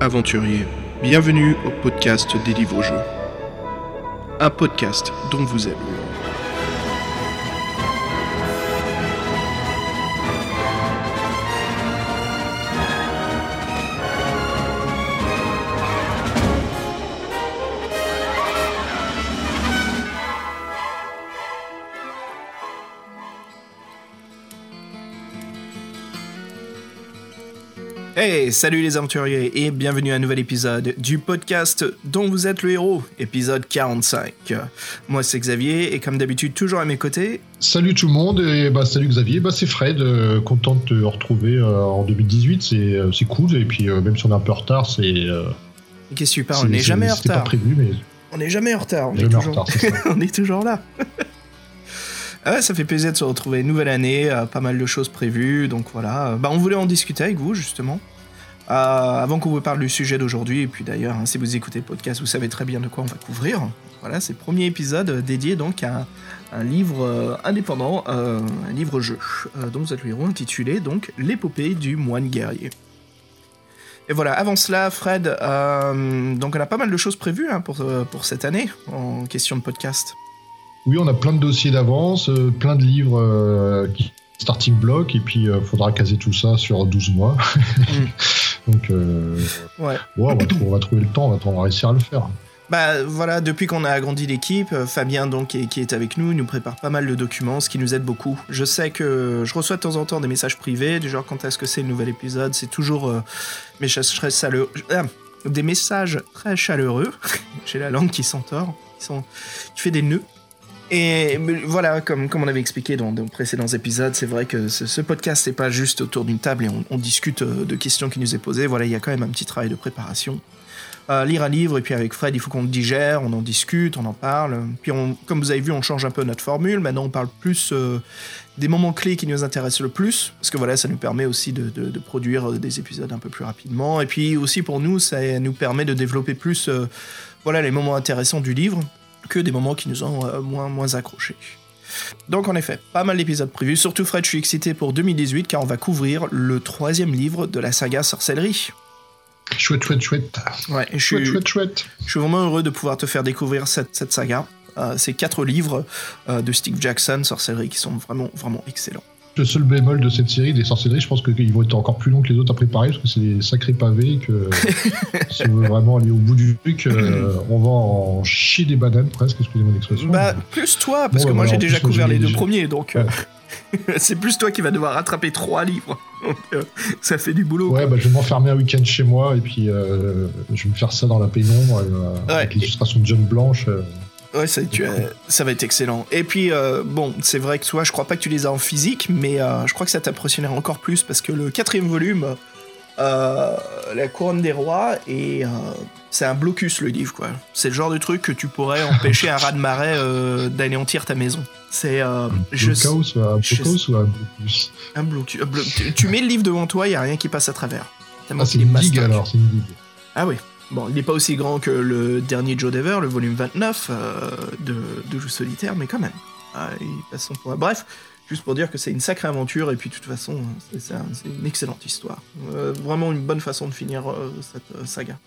aventuriers, bienvenue au podcast des livres jeux. Un podcast dont vous êtes Hey, salut les aventuriers et bienvenue à un nouvel épisode du podcast dont vous êtes le héros, épisode 45. Moi c'est Xavier et comme d'habitude toujours à mes côtés. Salut tout le monde et bah salut Xavier, bah c'est Fred, euh, content de te retrouver euh, en 2018, c'est euh, c'est cool et puis euh, même si on est un peu en retard, c'est euh, Qu'est-ce super, c'est- on n'est jamais en c'était pas retard. prévu mais On n'est jamais en retard, on, est, jamais en toujours... retard, c'est ça. on est toujours là. Ah ouais, ça fait plaisir de se retrouver. Nouvelle année, euh, pas mal de choses prévues, donc voilà. Bah, on voulait en discuter avec vous justement. Euh, avant qu'on vous parle du sujet d'aujourd'hui, et puis d'ailleurs, hein, si vous écoutez le podcast, vous savez très bien de quoi on va couvrir. Voilà, c'est le premier épisode dédié donc à un livre euh, indépendant, euh, un livre-jeu, dont vous êtes le héros, intitulé donc L'épopée du moine guerrier. Et voilà, avant cela, Fred, euh, donc on a pas mal de choses prévues hein, pour, pour cette année en question de podcast. oui, on a plein de dossiers d'avance, euh, plein de livres euh, qui starting block et puis euh, faudra caser tout ça sur 12 mois. Donc euh, Ouais. on, va trou- on va trouver le temps, on va, on va réussir à le faire. Bah voilà, depuis qu'on a agrandi l'équipe, euh, Fabien donc qui est, avec nous, il nous prépare pas mal de documents, ce qui nous aide beaucoup. Je sais que je reçois de temps en temps des messages privés, du genre quand est-ce que c'est le nouvel épisode, c'est toujours euh, messages très chaleureux, ah, des messages très chaleureux. J'ai la langue qui s'entord, qui, sont, qui fait des nœuds. Et voilà, comme, comme on avait expliqué dans de précédents épisodes, c'est vrai que ce, ce podcast, c'est pas juste autour d'une table et on, discute euh, de questions qui nous est posées. Voilà, il y a quand même un petit travail de préparation. Euh, lire un livre et puis avec Fred, il faut qu'on le digère, on en discute, on en parle. Puis comme vous avez vu, on change un peu notre formule. Maintenant, on parle plus euh, des moments clés qui nous intéressent le plus, parce que voilà, ça nous permet aussi de, produire des épisodes un peu plus rapidement. Et puis aussi pour nous, ça nous permet de développer plus, voilà, les moments intéressants du livre que des moments qui nous ont euh, moins moins accrochés. Donc en effet, pas mal d'épisodes prévus. Surtout Fred, je suis excité pour 2018 car on va couvrir le troisième livre de la saga Sorcellerie. Chouette, chouette, chouette. Ouais, je Chouette, suis, chouette, chouette. je suis vraiment heureux de pouvoir te faire découvrir cette, cette saga. Euh, ces quatre livres euh, de Steve Jackson, Sorcellerie, qui sont vraiment, vraiment excellents. Le seul bémol de cette série des sorcelleries, je pense qu'ils vont être encore plus longs que les autres à préparer parce que c'est des sacrés pavés que si on veut vraiment aller au bout du truc, euh, on va en chier des bananes presque, excusez-moi l'expression. Bah, plus toi, parce Bon, que moi bah, j'ai déjà couvert les deux premiers, donc euh, c'est plus toi qui vas devoir rattraper trois livres. Donc, euh, ça fait du boulot. Ouais, bah, je vais m'enfermer un week-end chez moi et puis euh, je vais me faire ça dans la pénombre euh, Ouais. avec l'illustration de John Blanche. Ouais, ça, tu, euh, ça va être excellent. Et puis, euh, bon, c'est vrai que toi, je crois pas que tu les as en physique, mais euh, je crois que ça t'impressionnera encore plus parce que le quatrième volume, euh, La couronne des rois, et c'est un blocus le livre, quoi. C'est le genre de truc que tu pourrais empêcher un rat de marée euh, d'anéantir ta maison. C'est un je Blocos ou un Blocus un blocus. blo- tu, tu mets le livre devant toi, il y a rien qui passe à travers. Ah, c'est une digue alors, c'est une digue. Ah oui. Bon, il n'est pas aussi grand que le dernier Joe Dever, le volume 29 euh, de, de Jeux solitaire, mais quand même. Ah, il passe son point. Bref, juste pour dire que c'est une sacrée aventure, et puis de toute façon, c'est c'est un- c'est une excellente histoire. Euh, vraiment une bonne façon de finir euh, cette saga.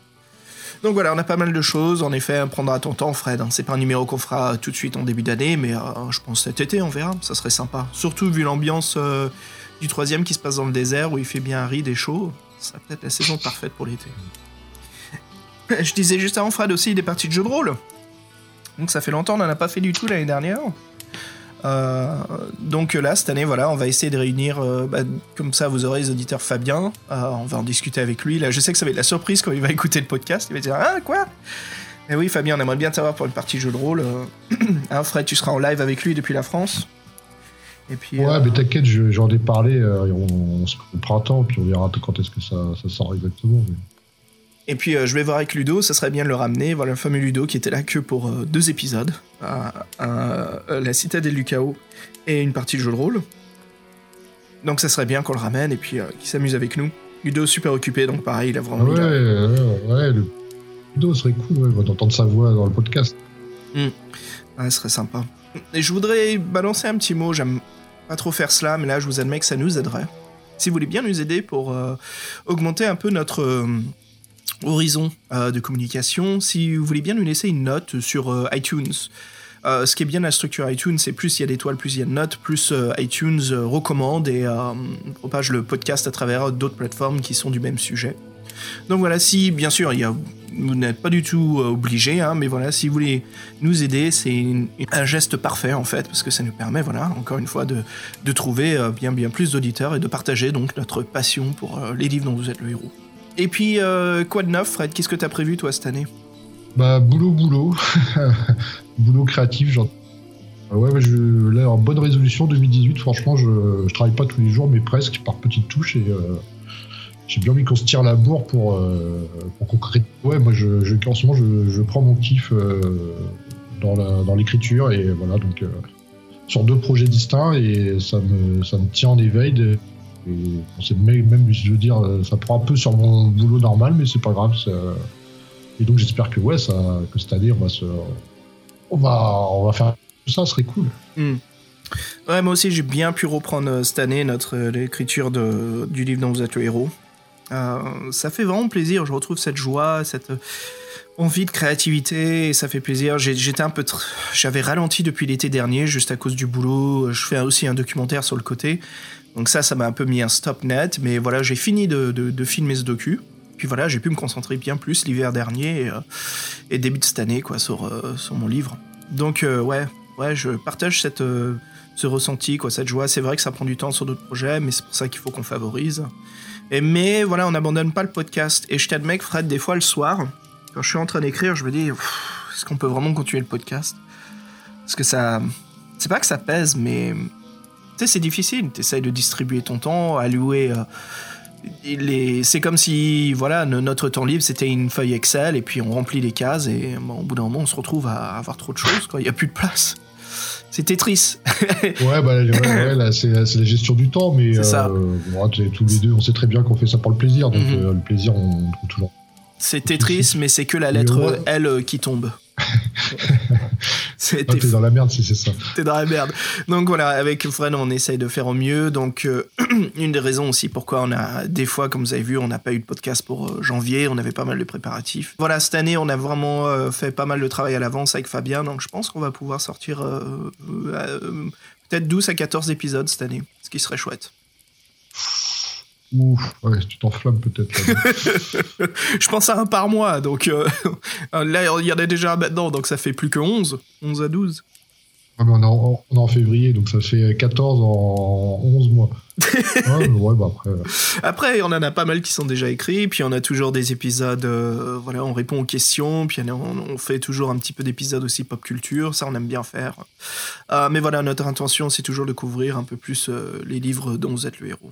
Donc voilà, on a pas mal de choses. En effet, prendra ton temps, Fred. hein. C'est pas un numéro qu'on fera tout de suite en début d'année, mais je pense cet été, on verra. Ça serait sympa. Surtout vu l'ambiance du troisième qui se passe dans le désert, où il fait bien aride et chaud. Ça serait peut-être la saison parfaite pour l'été. Je disais juste avant, Fred, aussi des parties de jeux de rôle. Donc ça fait longtemps, on n'en a pas fait du tout l'année dernière. Euh, donc là, cette année, voilà, on va essayer de réunir, euh, bah, comme ça, vous aurez les auditeurs Fabien. Euh, on va en discuter avec lui. Là, je sais que ça va être la surprise quand il va écouter le podcast. Il va dire Ah, quoi? Eh oui, Fabien, on aimerait bien t'avoir pour une partie de jeu de rôle. Hein, Fred, tu seras en live avec lui depuis la France. Et puis. Ouais, mais t'inquiète, je- j'en ai parlé, on, on au printemps, puis on verra quand est-ce que ça, ça sort exactement. mais- Et puis euh, je vais voir avec Ludo, ça serait bien de le ramener. Voilà le fameux Ludo qui était là que pour euh, deux épisodes. Euh, la citadelle du chaos et une partie de jeu de rôle. Donc ça serait bien qu'on le ramène et puis euh, qu'il s'amuse avec nous. Ludo super occupé, donc pareil, il a Ah vraiment... ouais, il a- ouais, ouais, le vidéo serait cool ouais, d'entendre sa voix dans le podcast. Ouais, ce serait sympa. Et je voudrais balancer un petit mot, j'aime pas trop faire cela, mais là je vous admets que ça nous aiderait. Si vous voulez bien nous aider pour augmenter un peu notre, horizon de communication. Si vous voulez bien nous laisser une note sur iTunes. ce qui est bien la structure iTunes, c'est plus il y a d'étoiles, plus il y a de notes, plus iTunes recommande et propage le podcast à travers d'autres plateformes qui sont du même sujet. Donc voilà, si bien sûr, vous n'êtes pas du tout euh, obligé, hein, mais voilà, si vous voulez nous aider, c'est un geste parfait en fait, parce que ça nous permet, voilà, encore une fois, de, de trouver euh, bien bien plus d'auditeurs et de partager donc notre passion pour euh, les livres dont vous êtes le héros. Et puis, quoi de neuf, Fred? Qu'est-ce que tu as prévu toi cette année? Bah boulot boulot, boulot créatif, genre. Ouais, je, là, en bonne résolution 2018, franchement, je, je travaille pas tous les jours, mais presque par petites touches et j'ai bien envie qu'on se tire la bourre pour, euh, pour Ouais, moi, je, je, en ce moment, je, je prends mon kiff euh, dans l'écriture et voilà, donc euh, sur deux projets distincts et ça me, ça me tient en éveil. Et même, je veux dire, ça prend un peu sur mon boulot normal, mais c'est pas grave. et donc, j'espère que, ouais, ça, que cette année, on va se. On va, on va faire tout ça, ce serait cool. Hmm. Ouais, moi aussi, j'ai bien pu reprendre cette année notre l'écriture du livre dont vous êtes le héros. Euh, ça fait vraiment plaisir. Je retrouve cette joie, cette envie de créativité, et ça fait plaisir. J'étais un peu, j'avais ralenti depuis l'été dernier juste à cause du boulot. Je fais aussi un documentaire sur le côté, donc ça, ça m'a un peu mis un stop net. Mais voilà, j'ai fini de, filmer ce docu. Puis voilà, j'ai pu me concentrer bien plus l'hiver dernier et, euh, début de cette année quoi sur euh, sur mon livre. Donc ouais, ouais, je partage cette ce ressenti quoi, cette joie. C'est vrai que ça prend du temps sur d'autres projets, mais c'est pour ça qu'il faut qu'on favorise mais voilà, on n'abandonne pas le podcast. Et je t'admets que Fred, des fois le soir, quand je suis en train d'écrire, je me dis, est-ce qu'on peut vraiment continuer le podcast? Parce que ça. C'est pas que ça pèse, mais. Tu sais, c'est difficile. Tu essayes de distribuer ton temps, allouer. Euh, les... C'est comme si, voilà, notre temps libre, c'était une feuille Excel, et puis on remplit les cases, et au bout d'un moment, on se retrouve à avoir trop de choses, quoi. Il n'y a plus de place. C'est Tetris. ouais, bah, ouais, c'est la gestion du temps, mais euh, tous les deux, on sait très bien qu'on fait ça pour le plaisir, donc mhm. euh, le plaisir, on, trouve toujours. C'est Tetris, mais c'est que la lettre L qui tombe. T'es dans la merde si c'est ça. T'es dans la merde. Donc voilà, avec Fred, on essaye de faire au mieux. Donc, euh, une des raisons aussi pourquoi on a, des fois, comme vous avez vu, on n'a pas eu de podcast pour euh, janvier. On avait pas mal de préparatifs. Voilà, cette année, on a vraiment euh, fait pas mal de travail à l'avance avec Fabien. Donc, je pense qu'on va pouvoir sortir peut-être 12 à 14 épisodes cette année, ce qui serait chouette. Ouf, ouais, tu t'enflammes peut-être. je pense à un par mois, donc euh, là, il y en a déjà maintenant, donc ça fait plus que 11, 11 à 12. mais on, est en, février, donc ça fait 14 en 11 mois. ouais, bah après, euh. après, on en a pas mal qui sont déjà écrits, puis on a toujours des épisodes, euh, voilà, on répond aux questions, puis on, fait toujours un petit peu d'épisodes aussi pop culture, ça on aime bien faire. mais voilà, notre intention, c'est toujours de couvrir un peu plus les livres dont vous êtes le héros.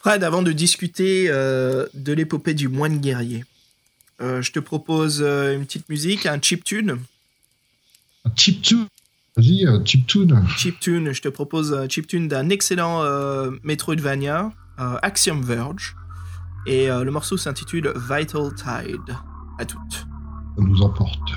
Fred, avant de discuter euh, de l'épopée du moine guerrier, euh, je te propose euh, une petite musique, un chip tune. Un chip tune Vas-y, un chip tune. Chip tune, je te propose un chip tune d'un excellent Metroidvania, Axiom Verge. Et le morceau s'intitule Vital Tide. À toutes. Ça nous emporte.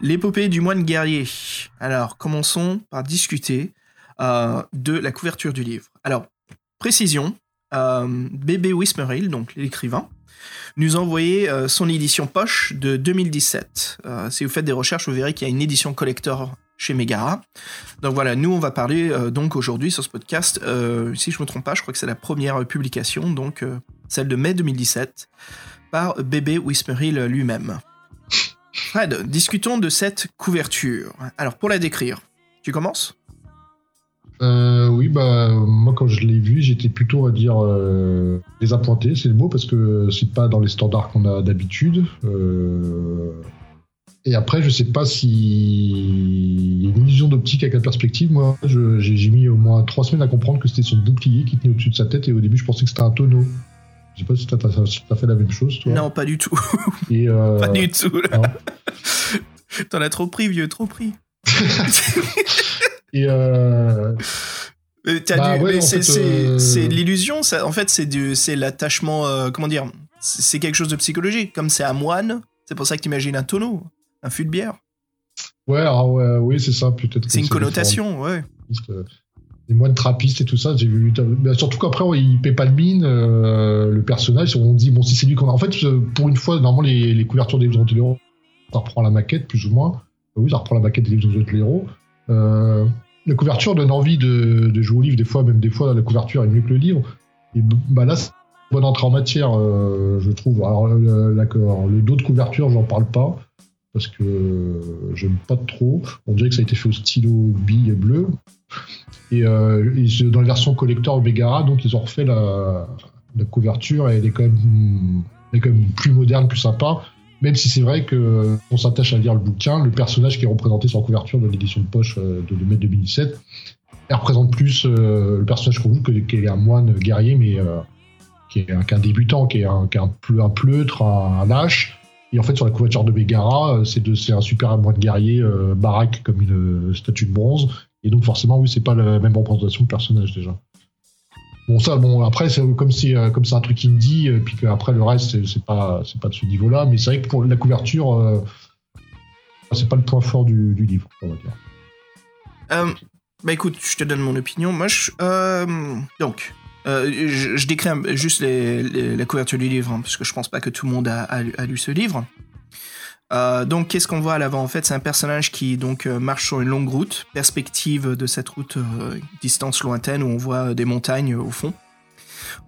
L'épopée du moine guerrier. Alors, commençons par discuter euh, de la couverture du livre. Alors, précision, euh, Bébé Wismerhill, donc l'écrivain, nous a envoyé euh, son édition poche de 2017. Euh, si vous faites des recherches, vous verrez qu'il y a une édition collector chez Megara. Donc voilà, nous on va parler donc aujourd'hui sur ce podcast. si je me trompe pas, je crois que c'est la première publication, donc celle de mai 2017, par Bébé Wismerhill lui-même. Fred, discutons de cette couverture. Alors pour la décrire, tu commences? Euh, oui, bah moi quand je l'ai vu, j'étais plutôt, va dire, euh, désappointé, c'est le mot, parce que c'est pas dans les standards qu'on a d'habitude. Euh, Et après, je sais pas si y a une illusion d'optique avec la perspective. Moi, j'ai mis au moins trois semaines à comprendre que c'était son bouclier qui tenait au-dessus de sa tête, et au début, je pensais que c'était un tonneau. Je sais pas si t'as as, fait la même chose, toi. Non, pas du tout. Et, euh, pas du tout. T'en as trop pris, vieux, trop pris. Et euh, Euh, Bah ouais, c'est euh, l'illusion. En fait, c'est l'attachement. euh, comment dire C'est quelque chose de psychologique. Comme c'est un moine, c'est pour ça que t'imagines un tonneau, un fût de bière. ouais, alors, ouais, oui, c'est ça, peut-être. C'est une connotation, ouais. Les moines trappistes et tout ça, j'ai vu. bah, surtout qu'après, il paie pas de mine, euh, le personnage, on dit, bon, si c'est lui qu'on a. En fait, pour une fois, normalement, les, couvertures des livres de l'héros, ça reprend la maquette, plus ou moins. Euh, oui, ça reprend la maquette des livres de l'héros. La couverture donne envie de, de jouer au livre, des fois, même des fois, la couverture est mieux que le livre. Et bah là, c'est une bonne entrée en matière, euh, je trouve. Alors, le, dos de couverture, j'en parle pas parce que j'aime pas trop. On dirait que ça a été fait au stylo bille bleu. Et, dans la version collector Megara, donc ils ont refait la, couverture et elle est quand même, plus moderne, plus sympa. Même si c'est vrai que on s'attache à lire le bouquin, le personnage qui est représenté sur la couverture de l'édition de poche de, de mai 2017, elle représente plus le personnage qu'on vous que, est un moine guerrier, mais qui est un, débutant, qui est un, qui un, pleutre, un, lâche. Et en fait, sur la couverture de Megara, euh, c'est un super moine guerrier euh, baraque comme une euh, statue de bronze. Et donc, forcément, oui, c'est pas la même représentation de personnage déjà. Bon, ça, bon, après, c'est comme c'est comme c'est un truc indie, puis qu'après le reste, c'est pas c'est pas de ce niveau-là. Mais c'est vrai que pour la couverture, c'est pas le point fort du, livre, on va dire. bah écoute, je te donne mon opinion. Moi, je, donc, euh, je, décris juste la couverture du livre, hein, parce que je pense pas que tout le monde a, lu ce livre. Euh, donc, qu'est-ce qu'on voit à l'avant? En fait, c'est un personnage qui donc euh, marche sur une longue route, perspective de cette route distance lointaine où on voit des montagnes au fond.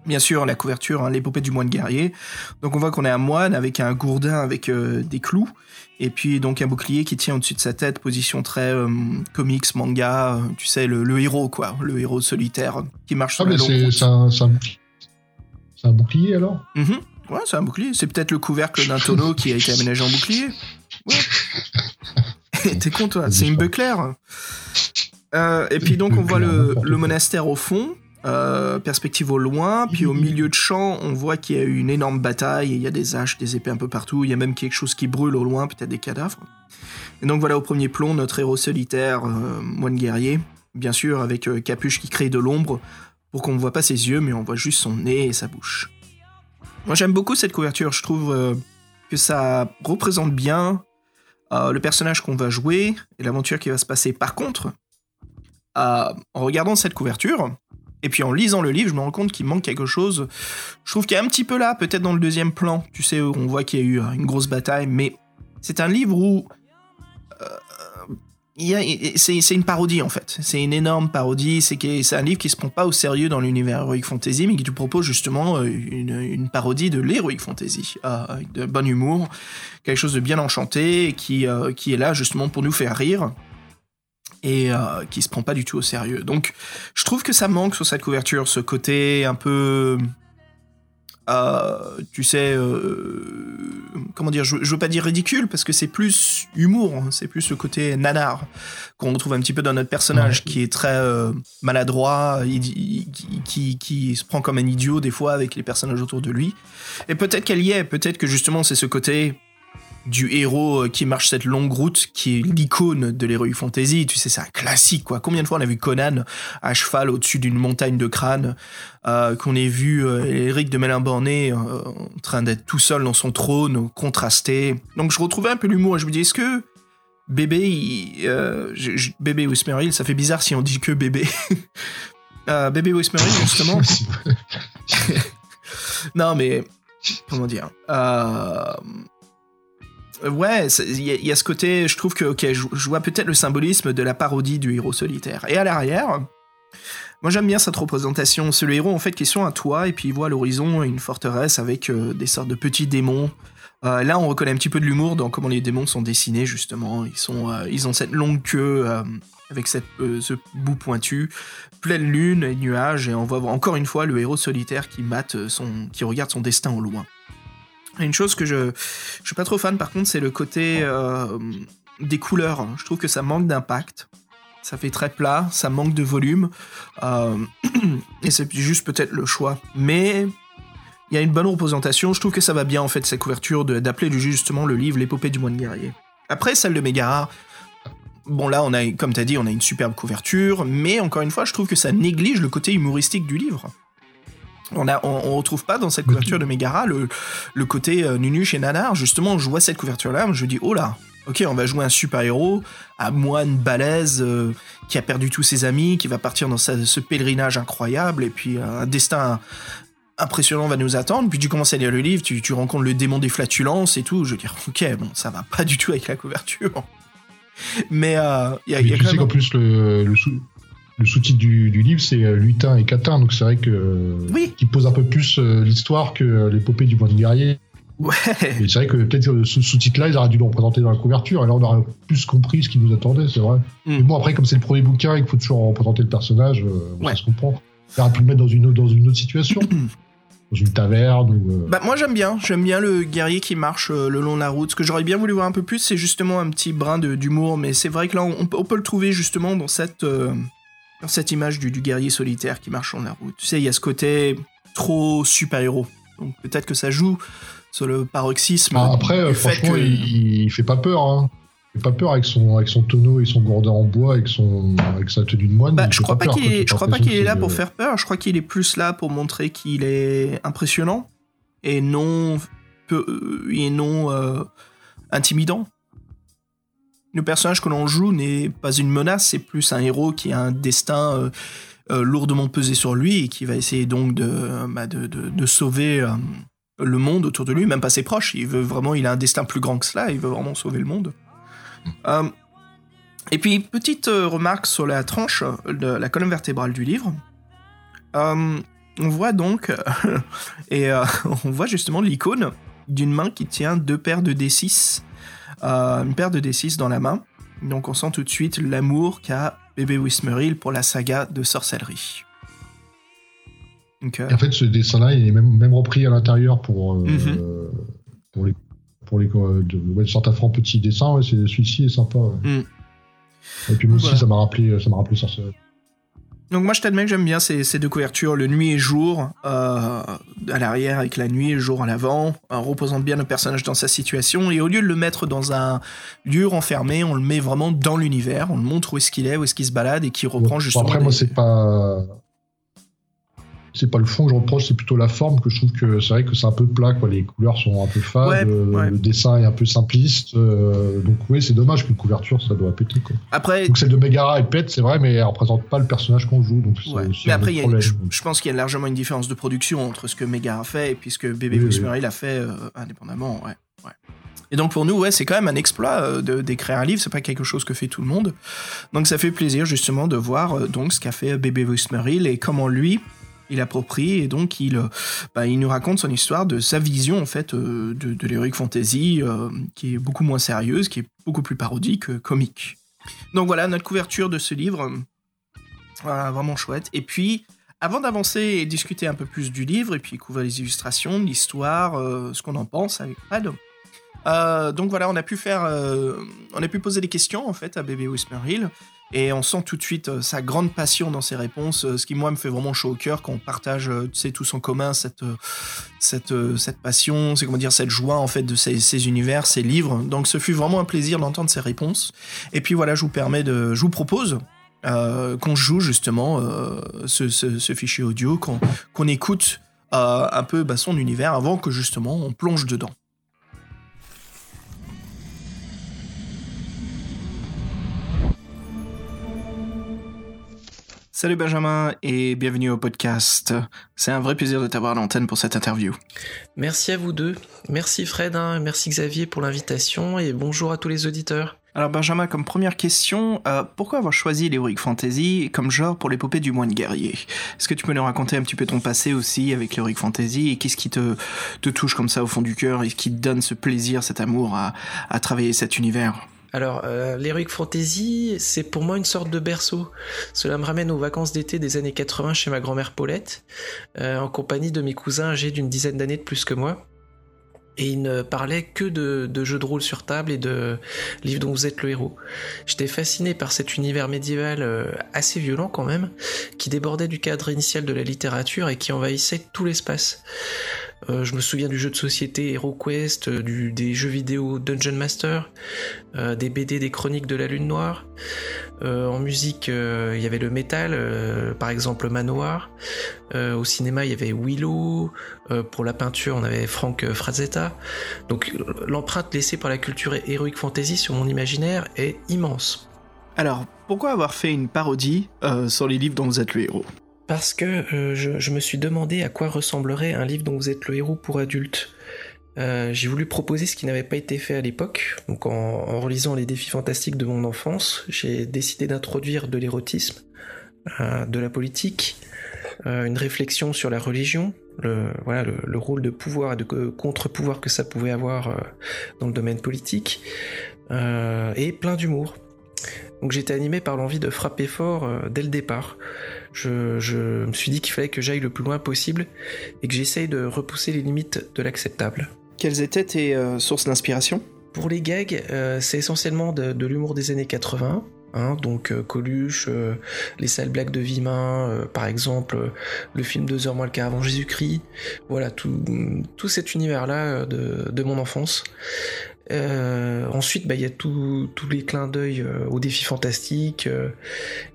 Bien sûr, la couverture, hein, l'épopée du moine guerrier. Donc, on voit qu'on est un moine avec un gourdin avec des clous et puis donc un bouclier qui tient au-dessus de sa tête, position très euh, comics, manga, euh, tu sais, le, héros quoi, le héros solitaire qui marche sur ah, la mais c'est un, un, bouclier alors? Mm-hmm. Ouais, c'est un bouclier. C'est peut-être le couvercle d'un tonneau qui a été aménagé en bouclier. Ouais. T'es con toi, c'est une buckler. Euh, et puis donc on voit le, le monastère au fond, euh, perspective au loin, puis au milieu de champ, on voit qu'il y a eu une énorme bataille, il y a des haches, des épées un peu partout, il y a même quelque chose qui brûle au loin, peut-être des cadavres. Et donc voilà au premier plomb notre héros solitaire, euh, moine guerrier, bien sûr avec euh, capuche qui crée de l'ombre, pour qu'on ne voit pas ses yeux, mais on voit juste son nez et sa bouche. Moi j'aime beaucoup cette couverture, je trouve que ça représente bien le personnage qu'on va jouer et l'aventure qui va se passer. Par contre, en regardant cette couverture, et puis en lisant le livre, je me rends compte qu'il manque quelque chose. Je trouve qu'il y a un petit peu là, peut-être dans le deuxième plan, tu sais, on voit qu'il y a eu une grosse bataille, mais c'est un livre où. Euh, c'est une parodie en fait. C'est une énorme parodie. C'est un livre qui se prend pas au sérieux dans l'univers Heroic Fantasy, mais qui te propose justement euh, une, parodie de l'Heroic Fantasy, euh, de bon humour, quelque chose de bien enchanté, qui, qui est là justement pour nous faire rire et euh, qui se prend pas du tout au sérieux. Donc, je trouve que ça manque sur cette couverture, ce côté un peu, euh, tu sais, euh, comment dire, je, veux pas dire ridicule parce que c'est plus humour, hein, c'est plus le côté nanar qu'on retrouve un petit peu dans notre personnage, qui est très maladroit, qui, qui, se prend comme un idiot des fois avec les personnages autour de lui. Et peut-être qu'elle y est, peut-être que justement c'est ce côté du héros euh, qui marche cette longue route, qui est l'icône de l'héroïque fantasy. Tu sais, c'est un classique, quoi. Combien de fois on a vu Conan à cheval au-dessus d'une montagne de crâne, euh, qu'on ait vu euh, Eric de Melun-Borné en train d'être tout seul dans son trône, contrasté. Donc je retrouvais un peu l'humour et je me dis, est-ce que bébé, bébé Wismerhill, ça fait bizarre si on dit que bébé. bébé Wismerhill, justement. non, mais comment dire Ouais, il y, a ce côté, je trouve que, ok, je, vois peut-être le symbolisme de la parodie du héros solitaire. Et à l'arrière, moi j'aime bien cette représentation. C'est le héros en fait qui est sur un toit et puis il voit à l'horizon une forteresse avec euh, des sortes de petits démons. Euh, là, on reconnaît un petit peu de l'humour dans comment les démons sont dessinés justement. Ils sont, euh, ils ont cette longue queue avec cette, ce bout pointu, pleine lune et nuages, et on voit encore une fois le héros solitaire qui mate son, qui regarde son destin au loin. Une chose que je, je suis pas trop fan par contre, c'est le côté euh, des couleurs. Je trouve que ça manque d'impact. Ça fait très plat, ça manque de volume. Euh, et c'est juste peut-être le choix. Mais il y a une bonne représentation. Je trouve que ça va bien en fait, cette couverture d'appeler justement le livre L'épopée du moine guerrier. Après, celle de Megara. Bon là, on a, comme tu as dit, on a une superbe couverture, mais encore une fois, je trouve que ça néglige le côté humoristique du livre. On, a, on, retrouve pas dans cette couverture de Megara le, le côté euh, Nunuche et Nanar. Justement, je vois cette couverture-là, je dis, oh là, ok, on va jouer un super-héros, un moine balèze euh, qui a perdu tous ses amis, qui va partir dans ce pèlerinage incroyable, et puis un destin impressionnant va nous attendre. Puis tu commences à lire le livre, tu, tu rencontres le démon des flatulences et tout. Je veux dire, ok, bon, ça va pas du tout avec la couverture. Mais euh, il y a, y a tu sais qu'en plus, le, le, le sous-titre du, livre, c'est euh, Lutin et Catin, donc c'est vrai que oui. qui pose un peu plus euh, l'histoire que euh, l'épopée du moine guerrier. Ouais. Et c'est vrai que peut-être ce sous-titre-là, ils auraient dû le représenter dans la couverture, et là on aurait plus compris ce qui nous attendait, c'est vrai. Mm. Mais bon, après, comme c'est le premier bouquin et qu'il faut toujours représenter le personnage, euh, Ouais. ça se comprend. On aurait pu le mettre dans une, autre- dans une autre situation, dans une taverne ou. euh, Bah moi j'aime bien, j'aime bien le guerrier qui marche euh, le long de la route. Ce que j'aurais bien voulu voir un peu plus, c'est justement un petit brin d'humour, mais c'est vrai que là on, peut- on peut le trouver justement dans cette euh, dans cette image du, du guerrier solitaire qui marche sur la route. Tu sais, il y a ce côté trop super héros. Donc peut-être que ça joue sur le paroxysme. ah, après, euh, franchement, que- il, il fait pas peur. Hein. Il fait pas peur avec son, avec son tonneau et son gourdin en bois, avec, son, avec sa tenue de moine. Bah, je crois pas qu'il est, je crois pas qu'il est là pour le- faire peur. Je crois qu'il est plus là pour montrer qu'il est impressionnant et non peu, euh, et non euh, intimidant. Le personnage que l'on joue n'est pas une menace, c'est plus un héros qui a un destin euh, euh, lourdement pesé sur lui et qui va essayer donc de, bah, de, sauver euh, le monde autour de lui, même pas ses proches. Il veut vraiment, il a un destin plus grand que cela. Il veut vraiment sauver le monde. Et puis, petite remarque sur la tranche de la colonne vertébrale du livre. On voit donc, et on voit justement l'icône d'une main qui tient deux paires de D6, euh, une paire de D6 dans la main. Donc on sent tout de suite l'amour qu'a bébé Wismerhill pour la saga de sorcellerie. Donc, euh, en fait, ce dessin-là, il est même, même repris à l'intérieur pour, euh, Mhm. pour les pour les de, ouais, de sorte à faire un petit dessin. Ouais, c'est celui-ci est sympa. ouais. Mm. Et puis moi aussi, Voilà. ça m'a rappelé, ça m'a rappelé Sorcellerie. Donc moi je t'admets que j'aime bien ces, ces deux couvertures, le nuit et jour euh, à l'arrière avec la nuit et le jour à l'avant, euh, représente bien le personnage dans sa situation et au lieu de le mettre dans un lieu renfermé, on le met vraiment dans l'univers, on le montre où est-ce qu'il est, où est-ce qu'il se balade et qui reprend Bon, justement. après, moi, c'est pas. C'est pas le fond que je reproche, c'est plutôt la forme que je trouve que c'est vrai que c'est un peu plat, quoi. Les couleurs sont un peu fades, Ouais, euh, ouais. le dessin est un peu simpliste. euh, donc, oui, c'est dommage qu'une couverture, ça doit péter, quoi. Après, Donc, celle de Megara, elle pète, c'est vrai, mais elle représente pas le personnage qu'on joue. Donc, ouais. mais après y a- je, je pense qu'il y a largement une différence de production entre ce que Mega a fait et puis ce que Bébé Oui, a fait euh, indépendamment. Ouais. Et donc pour nous, ouais, c'est quand même un exploit de- d'écrire un livre, c'est pas quelque chose que fait tout le monde. Donc ça fait plaisir justement de voir donc ce qu'a fait Bébé Wismerhill et comment lui il approprie et donc il, euh, bah, il nous raconte son histoire de sa vision en fait euh, de, de fantasy euh, qui est beaucoup moins sérieuse, qui est beaucoup plus parodique, que comique. Donc voilà notre couverture de ce livre, euh, vraiment chouette. Et puis avant d'avancer et discuter un peu plus du livre et puis couvrir les illustrations, l'histoire, euh, ce qu'on en pense avec Fred. euh, donc voilà, on a pu faire, euh, on a pu poser des questions en fait à Bébé Wismerhill et on sent tout de suite euh, sa grande passion dans ses réponses, euh, ce qui moi me fait vraiment chaud au cœur quand on partage, euh, tu sais, tous en commun cette cette cette passion, c'est comment dire cette joie en fait de ces, univers, ces livres. Donc ce fut vraiment un plaisir d'entendre ses réponses. Et puis voilà, je vous permets de, je vous propose euh, qu'on joue justement euh, ce, ce- ce fichier audio, qu'on qu'on écoute euh, un peu bah, son univers avant que justement on plonge dedans. Salut Benjamin et bienvenue au podcast. C'est un vrai plaisir de t'avoir à l'antenne pour cette interview. Merci à vous deux. Merci Fred, hein, merci Xavier pour l'invitation et bonjour à tous les auditeurs. Alors Benjamin, comme première question, euh, pourquoi avoir choisi l'heroic fantasy comme genre pour l'épopée du moine guerrier? Est-ce que tu peux nous raconter un petit peu ton passé aussi avec l'heroic fantasy et qu'est-ce qui te, te touche comme ça au fond du cœur et qui te donne ce plaisir, cet amour à, à travailler cet univers? Alors, euh, l'Heroic Fantasy, c'est pour moi une sorte de berceau. Cela me ramène aux vacances d'été des années 80 chez ma grand-mère Paulette, euh, en compagnie de mes cousins âgés d'une dizaine d'années de plus que moi. Et ils ne parlaient que de, jeux de rôle sur table et de livres dont vous êtes le héros. J'étais fasciné par cet univers médiéval euh, assez violent quand même, qui débordait du cadre initial de la littérature et qui envahissait tout l'espace. Euh, je me souviens du jeu de société HeroQuest, euh, des jeux vidéo Dungeon Master, euh, des BD, des chroniques de la Lune Noire. En musique, il y avait le métal, par exemple Manoir. Au cinéma, il y avait Willow. Pour la peinture, on avait Frank Frazetta. Donc l'empreinte laissée par la culture Heroic Fantasy sur mon imaginaire est immense. Alors, pourquoi avoir fait une parodie sur les livres dont vous êtes le héros? Parce que euh, je, me suis demandé à quoi ressemblerait un livre dont vous êtes le héros pour adultes. Euh, j'ai voulu proposer ce qui n'avait pas été fait à l'époque. Donc en, relisant les défis fantastiques de mon enfance, j'ai décidé d'introduire de l'érotisme, euh, de la politique, une réflexion sur la religion, le, le, rôle de pouvoir et de contre-pouvoir que ça pouvait avoir dans le domaine politique, et plein d'humour. Donc j'étais animé par l'envie de frapper fort dès le départ. Je, je me suis dit qu'il fallait que j'aille le plus loin possible et que j'essaye de repousser les limites de l'acceptable. Quelles étaient tes sources d'inspiration? Pour les gags, euh, c'est essentiellement de, l'humour des années 80. Hein, donc euh, Coluche, euh, les sales blagues de Vimin, par exemple, le film Deux heures moins le quart avant Jésus-Christ. Voilà, tout, tout cet univers-là de, de, mon enfance. Euh, ensuite, bah, il y a tous les clins d'œil euh, aux défis fantastiques euh,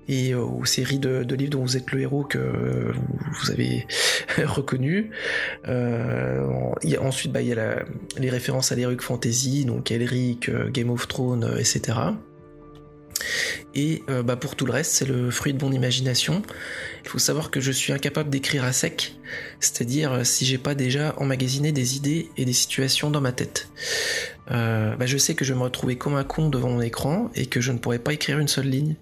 et aux séries de, livres dont vous êtes le héros que vous avez reconnu. ensuite, bah, il y a les références à l'Heroic Fantasy, donc Elric, Game of Thrones, etc. Et bah, pour tout le reste, c'est le fruit de mon imagination. Il faut savoir que je suis incapable d'écrire à sec, c'est-à-dire si j'ai pas déjà emmagasiné des idées et des situations dans ma tête. Euh, bah, je sais que je vais me retrouver comme un con devant mon écran et que je ne pourrai pas écrire une seule ligne.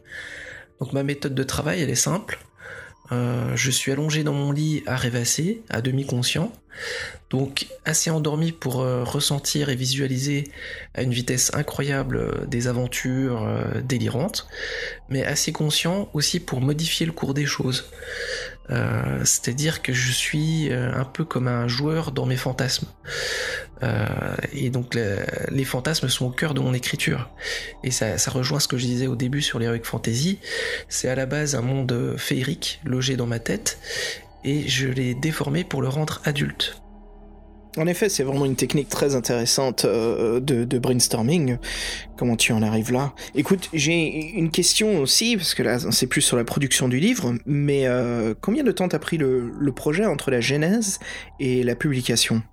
Donc ma méthode de travail, elle est simple. Euh, je suis allongé dans mon lit à rêvasser, à demi conscient, donc assez endormi pour euh, ressentir et visualiser à une vitesse incroyable euh, des aventures délirantes, mais assez conscient aussi pour modifier le cours des choses. C'est-à-dire que je suis un peu comme un joueur dans mes fantasmes. et donc les fantasmes sont au cœur de mon écriture. Et ça, ça rejoint ce que je disais au début sur l'Heroic Fantasy. C'est à la base un monde féerique, logé dans ma tête, et je l'ai déformé pour le rendre adulte. En effet, c'est vraiment une technique très intéressante euh, de, brainstorming. Comment tu en arrives là? Écoute, j'ai une question aussi, parce que là, c'est plus sur la production du livre, mais euh, combien de temps t'as pris le, projet entre la genèse et la publication?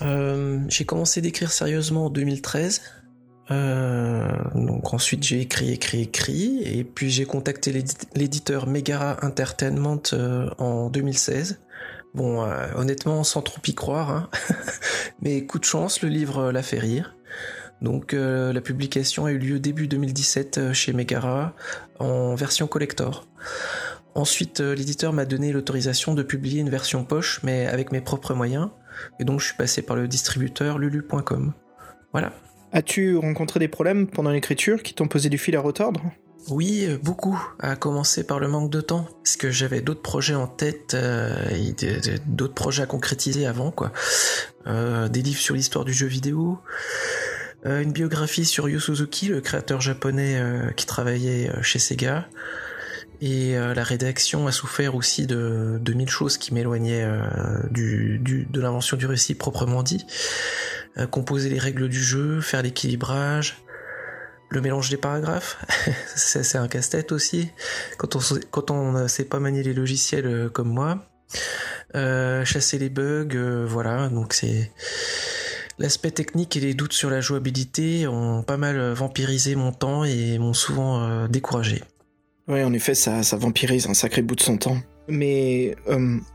Euh, J'ai commencé d'écrire sérieusement en 2013. donc ensuite j'ai écrit, écrit, écrit, et puis j'ai contacté l'éditeur Megara Entertainment en 2016 Bon, euh, honnêtement, sans trop y croire, hein. mais coup de chance, le livre l'a fait rire. Donc euh, la publication a eu lieu début 2017 euh, chez Megara en version collector. Ensuite, l'éditeur m'a donné l'autorisation de publier une version poche, mais avec mes propres moyens, et donc je suis passé par le distributeur lulu.com. Voilà. As-tu rencontré des problèmes pendant l'écriture qui t'ont posé du fil à retordre? Oui, euh, beaucoup, à commencer par le manque de temps, parce que j'avais d'autres projets en tête, euh, d'autres projets à concrétiser avant, quoi. Euh, des livres sur l'histoire du jeu vidéo, une biographie sur Yu Suzuki, le créateur japonais qui travaillait chez Sega, et la rédaction a souffert aussi de mille choses qui m'éloignaient de l'invention du récit proprement dit. composer les règles du jeu, faire l'équilibrage, le mélange des paragraphes, c'est un casse-tête aussi. Quand on ne sait pas manier les logiciels euh, comme moi, euh, chasser les bugs, euh, voilà. Donc c'est l'aspect technique et les doutes sur la jouabilité ont pas mal vampirisé mon temps et m'ont souvent découragé. Oui, en effet, ça vampirise un sacré bout de son temps. Mais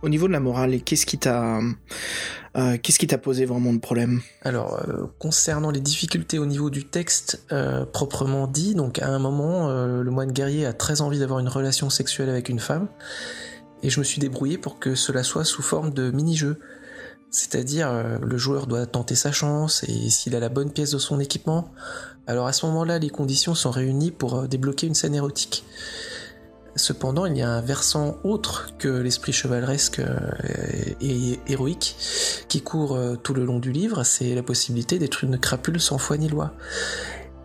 au niveau de la morale, qu'est-ce qui t'a euh, qu'est-ce qui t'a posé vraiment de problème? Alors, euh, concernant les difficultés au niveau du texte euh, proprement dit, donc à un moment, le moine guerrier a très envie d'avoir une relation sexuelle avec une femme, et je me suis débrouillé pour que cela soit sous forme de mini-jeu. C'est-à-dire, le joueur doit tenter sa chance, et s'il a la bonne pièce de son équipement, alors à ce moment-là, les conditions sont réunies pour débloquer une scène érotique. Cependant, il y a un versant autre que l'esprit chevaleresque euh, et héroïque qui court euh, tout le long du livre, c'est la possibilité d'être une crapule sans foi ni loi.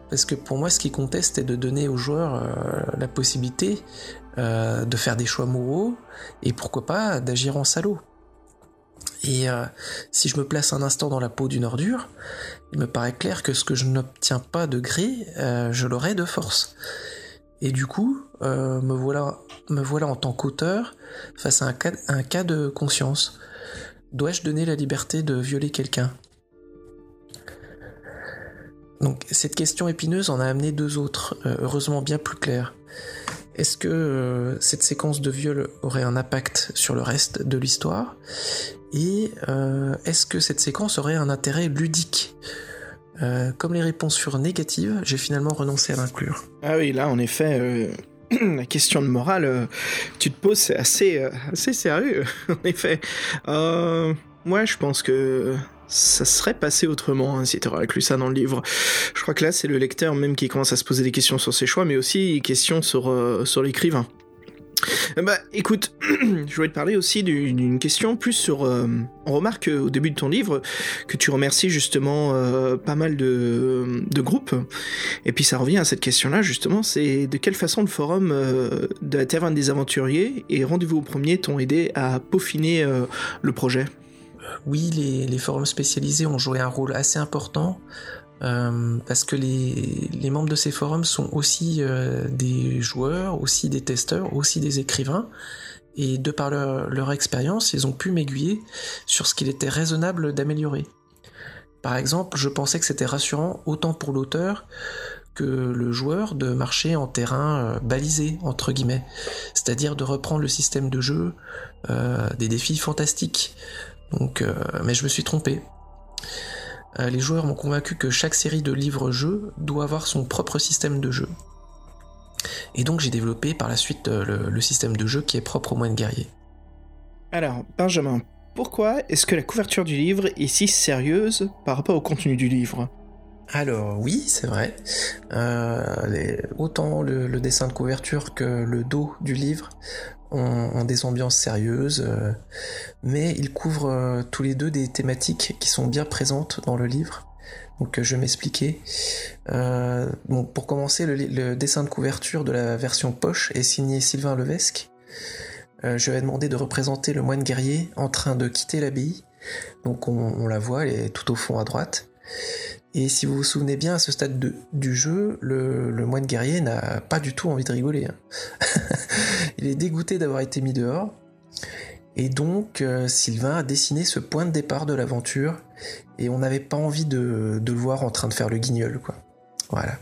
Parce que pour moi, ce qui comptait, c'était de donner aux joueurs euh, la possibilité de faire des choix moraux et pourquoi pas d'agir en salaud. Et si je me place un instant dans la peau d'une ordure, il me paraît clair que ce que je n'obtiens pas de gré, je l'aurai de force. Et du coup, euh, me, voilà, en tant qu'auteur face à un cas, de conscience. Dois-je donner la liberté de violer quelqu'un? Donc cette question épineuse en a amené deux autres, euh, heureusement bien plus claires. Est-ce que euh, cette séquence de viol aurait un impact sur le reste de l'histoire? Et est-ce que cette séquence aurait un intérêt ludique? Comme les réponses furent négatives, j'ai finalement renoncé à l'inclure. Ah oui, là en effet, la question de morale, euh, tu te poses, c'est assez, euh, assez sérieux, en effet. Euh, moi, je pense que ça serait passé autrement hein, si tu inclus ça dans le livre. Je crois que là, c'est le lecteur même qui commence à se poser des questions sur ses choix, mais aussi des questions sur, sur l'écrivain. Euh, bah écoute, je voulais te parler aussi d'une question plus sur... Euh, on remarque au début de ton livre que tu remercies justement euh, pas mal de, groupes. Et puis ça revient à cette question-là justement, c'est de quelle façon le forum de la Taverne des Aventuriers et Rendez-vous au premier t'ont aidé à peaufiner le projet? Oui, les, forums spécialisés ont joué un rôle assez important euh, parce que les, les, membres de ces forums sont aussi euh, des joueurs, aussi des testeurs, aussi des écrivains, et de par leur, leur expérience, ils ont pu m'aiguiller sur ce qu'il était raisonnable d'améliorer. Par exemple, je pensais que c'était rassurant autant pour l'auteur que le joueur de marcher en terrain euh, balisé, entre guillemets, c'est-à-dire de reprendre le système de jeu euh, des défis fantastiques. Donc, mais je me suis trompé. Euh, les joueurs m'ont convaincu que chaque série de livres-jeux doit avoir son propre système de jeu. Et donc j'ai développé par la suite euh, le, système de jeu qui est propre au moine guerrier. Alors, Benjamin, pourquoi est-ce que la couverture du livre est si sérieuse par rapport au contenu du livre? Alors oui, c'est vrai. Euh, autant le, dessin de couverture que le dos du livre ont, des ambiances sérieuses, euh, mais ils couvrent euh, tous les deux des thématiques qui sont bien présentes dans le livre. Donc je vais m'expliquer. pour commencer, le, dessin de couverture de la version poche est signé Sylvain Levesque. je vais demander de représenter le moine guerrier en train de quitter l'abbaye. Donc on, la voit, elle est tout au fond à droite. Et si vous vous souvenez bien, à ce stade du jeu, le, moine guerrier n'a pas du tout envie de rigoler. Hein. Il est dégoûté d'avoir été mis dehors. Et donc, euh, Sylvain a dessiné ce point de départ de l'aventure. Et on n'avait pas envie de, le voir en train de faire le guignol, quoi. Voilà.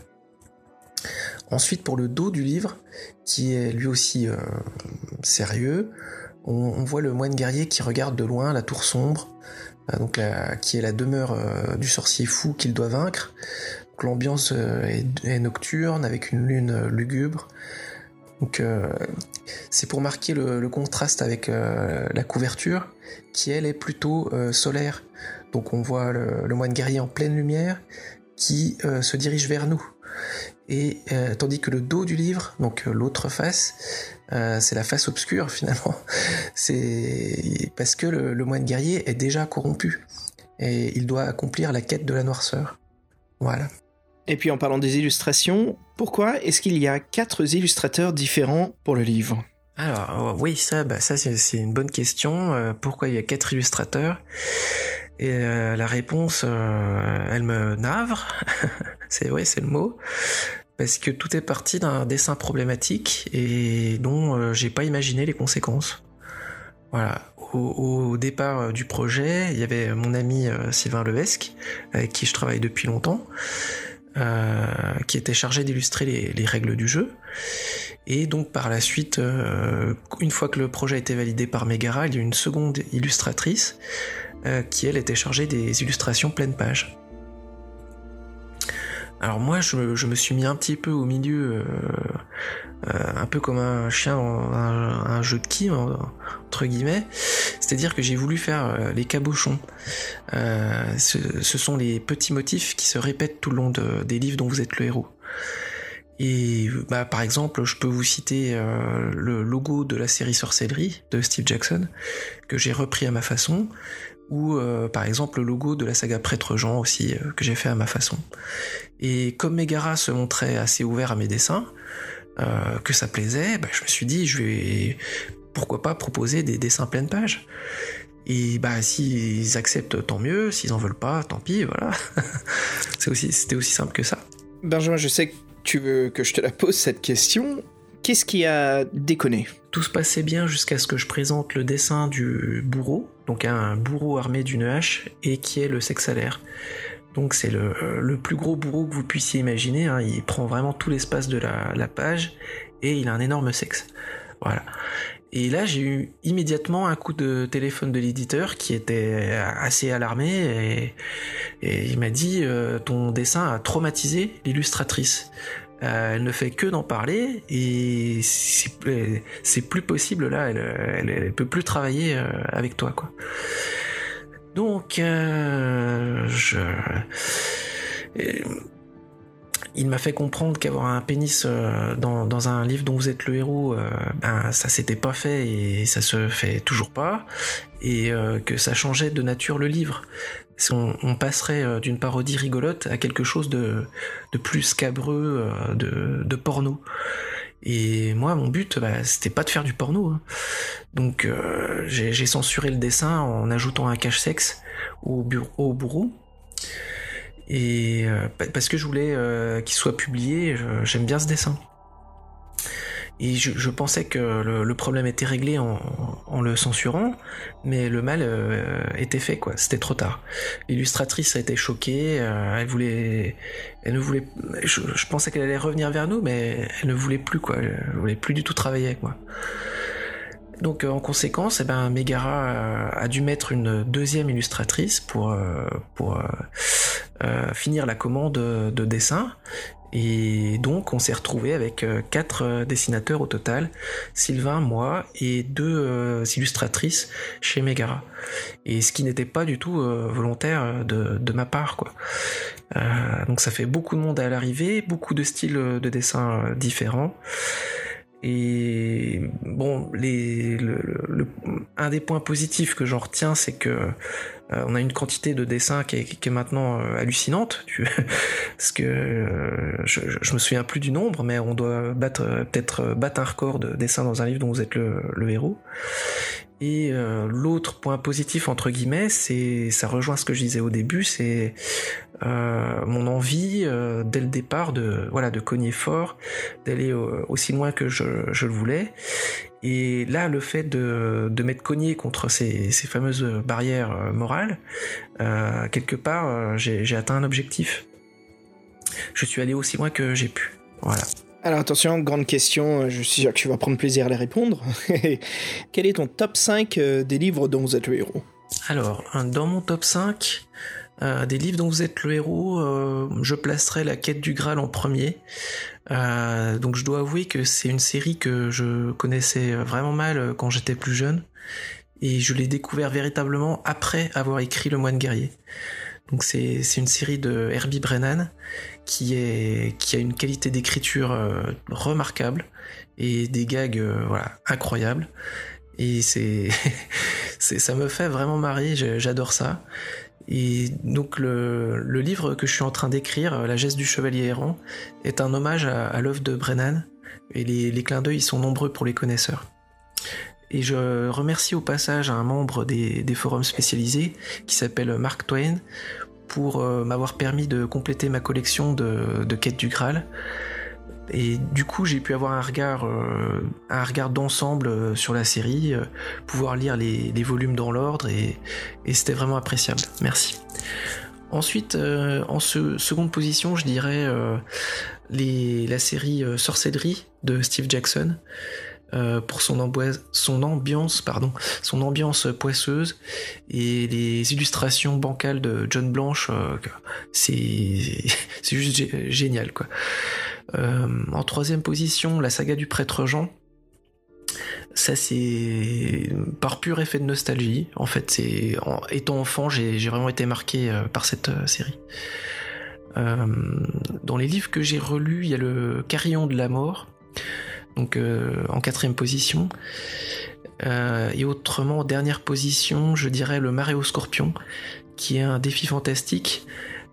Ensuite, pour le dos du livre, qui est lui aussi euh, sérieux, on, voit le moine guerrier qui regarde de loin la tour sombre, euh, donc qui est la demeure euh, du sorcier fou qu'il doit vaincre. L'ambiance euh, est, nocturne avec une lune lugubre. Donc c'est pour marquer le, contraste avec la couverture qui elle est plutôt solaire. Donc on voit le, moine guerrier en pleine lumière qui se dirige vers nous. Et tandis que le dos du livre, donc l'autre face, euh, c'est la face obscure finalement. C'est parce que le, moine guerrier est déjà corrompu et il doit accomplir la quête de la noirceur. Voilà. Et puis en parlant des illustrations, pourquoi est-ce qu'il y a quatre illustrateurs différents pour le livre? Alors oui, ça, bah, ça c'est une bonne question. Euh, pourquoi il y a quatre illustrateurs? Et euh, la réponse, elle me navre. c'est vrai, c'est le mot parce que tout est parti d'un dessin problématique et dont euh, j'ai pas imaginé les conséquences. Voilà. Au, départ euh, du projet, il y avait mon ami euh, Sylvain Levesque, avec qui je travaille depuis longtemps, qui était chargé d'illustrer les, règles du jeu. Et donc par la suite, une fois que le projet a été validé par Megara, il y a une seconde illustratrice qui elle était chargée des illustrations pleine page. Alors moi, je, me suis mis un petit peu au milieu, euh, euh, un peu comme un chien dans un, jeu de qui, entre guillemets. C'est-à-dire que j'ai voulu faire euh, les cabochons. Ce, sont les petits motifs qui se répètent tout le long des livres dont vous êtes le héros. Et bah, par exemple, je peux vous citer le logo de la série Sorcellerie de Steve Jackson, que j'ai repris à ma façon, ou par exemple le logo de la saga Prêtre Jean aussi, que j'ai fait à ma façon. Et comme Megara se montrait assez ouvert à mes dessins, euh, que ça plaisait, bah, je me suis dit, je vais pourquoi pas proposer des dessins pleine page. Et bah s'ils acceptent, tant mieux. S'ils en veulent pas, tant pis. Voilà. C'est aussi, c'était aussi simple que ça. Benjamin, je sais que tu veux que je te la pose cette question. Qu'est-ce qui a déconné? Tout se passait bien jusqu'à ce que je présente le dessin du bourreau, donc un bourreau armé d'une hache et qui est le sexalaire. Donc c'est le, plus gros bourreau que vous puissiez imaginer. Hein. Il prend vraiment tout l'espace de la, page et il a un énorme sexe. Voilà. Et là, j'ai eu immédiatement un coup de téléphone de l'éditeur qui était assez alarmé et, il m'a dit euh, ton dessin a traumatisé l'illustratrice. elle ne fait que d'en parler et c'est plus possible là, elle, elle, peut plus travailler avec toi quoi. Donc je il m'a fait comprendre qu'avoir un pénis euh, dans, un livre dont vous êtes le héros, euh, ben ça s'était pas fait et ça se fait toujours pas, et euh, que ça changeait de nature le livre. On, passerait d'une parodie rigolote à quelque chose de, plus scabreux, de, porno. Et moi, mon but, bah, c'était pas de faire du porno. Hein. Donc, j'ai censuré le dessin en ajoutant un cache-sexe au, au bourreau et euh, parce que je voulais euh, qu'il soit publié, j'aime bien ce dessin. Et je, pensais que le, problème était réglé en, le censurant, mais le mal euh, était fait, quoi. C'était trop tard. L'illustratrice a été choquée, elle voulait, elle ne voulait, je, pensais qu'elle allait revenir vers nous, mais elle ne voulait plus, quoi. Elle voulait plus du tout travailler avec moi. Donc en conséquence, eh ben, Megara a dû mettre une deuxième illustratrice pour, pour euh, finir la commande de dessin. Et donc on s'est retrouvé avec euh, quatre euh, dessinateurs au total, Sylvain, moi et deux illustratrices chez Megara. Et ce qui n'était pas du tout volontaire de, de, ma part. Quoi. donc ça fait beaucoup de monde à l'arrivée, beaucoup de styles de dessin différents. Et bon, un des points positifs que j'en retiens, c'est que euh, on a une quantité de dessins qui est, maintenant euh, hallucinante, parce que euh, je, me souviens plus du nombre, mais on doit peut-être battre un record de dessins dans un livre dont vous êtes le héros. Et euh, l'autre point positif entre guillemets, c'est ça rejoint ce que je disais au début, c'est euh, mon envie euh, dès le départ de voilà de cogner fort, d'aller aussi loin que je, le voulais. Et là, le fait de, de m'être cogné contre ces, ces fameuses barrières morales, quelque part, j'ai atteint un objectif. Je suis allé aussi loin que j'ai pu. Voilà. Alors attention, grande question, euh, je suis sûr que tu vas prendre plaisir à les répondre. Quel est ton top 5 euh, des livres dont vous êtes le héros? Alors, dans mon top 5 euh, des livres dont vous êtes le héros, je placerai La quête du Graal en premier. donc je dois avouer que c'est une série que je connaissais vraiment mal quand j'étais plus jeune. Et je l'ai découvert véritablement après avoir écrit Le Moine Guerrier. Donc c'est une série de Herbie Brennan qui, a une qualité d'écriture euh, remarquable et des gags euh, incroyables. Et ça me fait vraiment marrer, j'adore ça. Et donc le, livre que je suis en train d'écrire, La geste du chevalier errant, est un hommage à, l'œuvre de Brennan. Et les, les clins d'œil sont nombreux pour les connaisseurs. Et je remercie au passage un membre des, des forums spécialisés qui s'appelle Mark Twain pour euh, m'avoir permis de compléter ma collection de, de quêtes du Graal. Et du coup, j'ai pu avoir un regard, euh, regard d'ensemble euh, sur la série, pouvoir lire les, volumes dans l'ordre, et, et c'était vraiment appréciable. Merci. Ensuite, en seconde position, je dirais les, la série Sorcellerie de Steve Jackson. Euh, pour son, son ambiance, pardon, son ambiance poisseuse et les illustrations bancales de John Blanche, euh, c'est juste génial quoi. Euh, en troisième position, la saga du prêtre Jean. Ça c'est par pur effet de nostalgie. En fait, c'est en étant enfant, j'ai vraiment été marqué par cette série. dans les livres que j'ai relus, il y a le Carillon de la mort donc euh, en quatrième position. Euh, et autrement, en dernière position, je dirais le Maréo Scorpion, qui est un défi fantastique,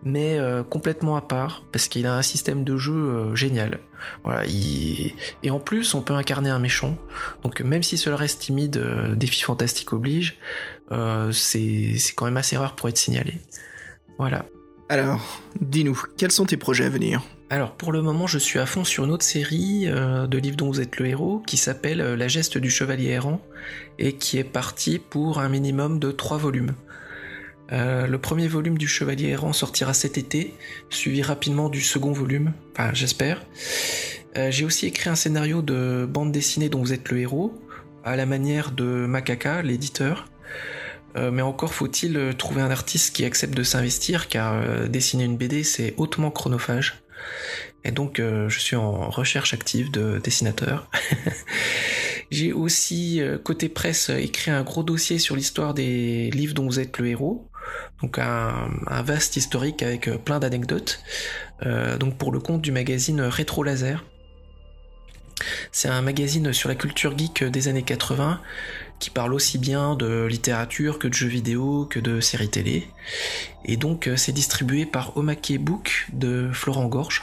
mais euh, complètement à part, parce qu'il a un système de jeu génial. Et en plus, on peut incarner un méchant. Donc même si cela reste timide, défi fantastique oblige, c'est quand même assez rare pour être signalé. Voilà. Alors, dis-nous, quels sont tes projets à venir? Alors pour le moment je suis à fond sur une autre série euh, de livres dont vous êtes le héros qui s'appelle euh, La geste du chevalier errant et qui est parti pour un minimum de 3 volumes. Euh, le premier volume du Chevalier errant sortira cet été, suivi rapidement du second volume, enfin j'espère. J'ai aussi écrit un scénario de bande dessinée dont vous êtes le héros, à la manière de Macaca, l'éditeur. mais encore faut-il trouver un artiste qui accepte de s'investir, car dessiner une BD c'est hautement chronophage. Et donc, je suis en recherche active de dessinateur. J'ai aussi, côté presse, écrit un gros dossier sur l'histoire des livres dont vous êtes le héros. Donc un, vaste historique avec plein d'anecdotes. donc pour le compte du magazine Rétro Laser. C'est un magazine sur la culture geek des années 80 qui parle aussi bien de littérature que de jeux vidéo que de séries télé. Et donc c'est distribué par Omake Book de Florent Gorge.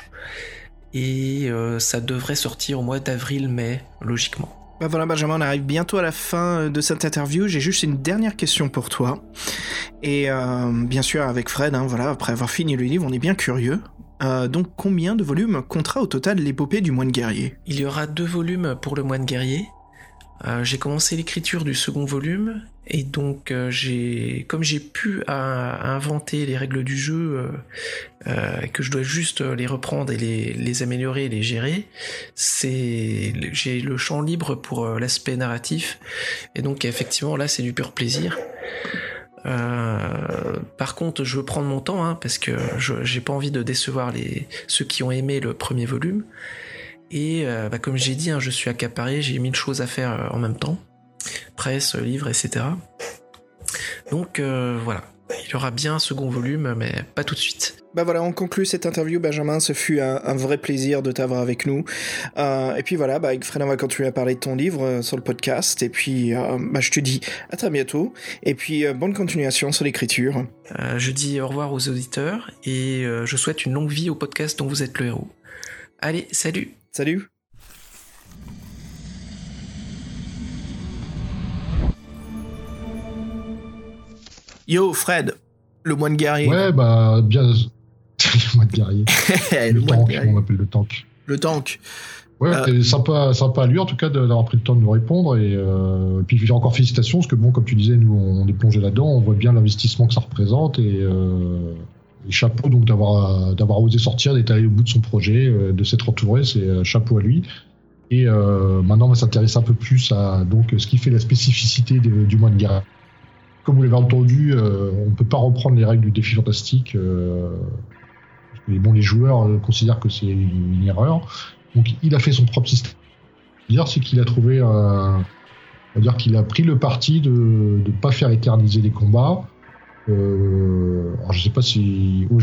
Et euh, ça devrait sortir au mois d'avril-mai, logiquement. Bah voilà Benjamin, on arrive bientôt à la fin de cette interview. J'ai juste une dernière question pour toi. Et euh, bien sûr avec Fred, hein, voilà, après avoir fini le livre, on est bien curieux. Euh, donc combien de volumes comptera au total l'épopée du moine guerrier? Il y aura deux volumes pour le moine guerrier. Euh, j'ai commencé l'écriture du second volume et donc euh, j'ai, comme j'ai pu inventer les règles du jeu, et que je dois juste les reprendre et les, améliorer et les gérer, c'est j'ai le champ libre pour l'aspect narratif et donc effectivement là c'est du pur plaisir. Euh, par contre, je veux prendre mon temps hein, parce que j'ai pas envie de décevoir les ceux qui ont aimé le premier volume. Et euh, bah, comme j'ai dit, hein, je suis accaparé, j'ai mille choses à faire euh, en même temps, presse, livre, etc. Donc voilà, il y aura bien un second volume, mais pas tout de suite. Bah voilà, on conclut cette interview, Benjamin. Ce fut un, vrai plaisir de t'avoir avec nous. Euh, et puis voilà, bah, avec Fred, on va continuer à parler de ton livre euh, sur le podcast. Et puis, euh, bah, je te dis à très bientôt. Et puis, bonne continuation sur l'écriture. je dis au revoir aux auditeurs et je souhaite une longue vie au podcast dont vous êtes le héros. Allez, salut Salut Yo, Fred, le moine guerrier. Ouais, bah, bien. le moine guerrier. le, tank, on appelle le tank. Le tank. Ouais, euh... sympa, sympa à lui en tout cas d'avoir pris le temps de nous répondre et, euh, puis encore félicitations parce que bon comme tu disais nous on est plongé là-dedans, on voit bien l'investissement que ça représente et, euh, et chapeau donc d'avoir d'avoir osé sortir, d'être allé au bout de son projet, euh, de s'être entouré, c'est euh, chapeau à lui. Et euh, maintenant on va s'intéresser un peu plus à donc ce qui fait la spécificité du moine guerrier comme vous l'avez entendu, euh, on ne peut pas reprendre les règles du défi fantastique. Euh, bon, les joueurs euh, considèrent que c'est une, erreur. Donc il a fait son propre système. C'est qu'il a trouvé, on va dire qu'il a pris le parti de ne pas faire éterniser les combats. Euh, alors je sais pas si oh,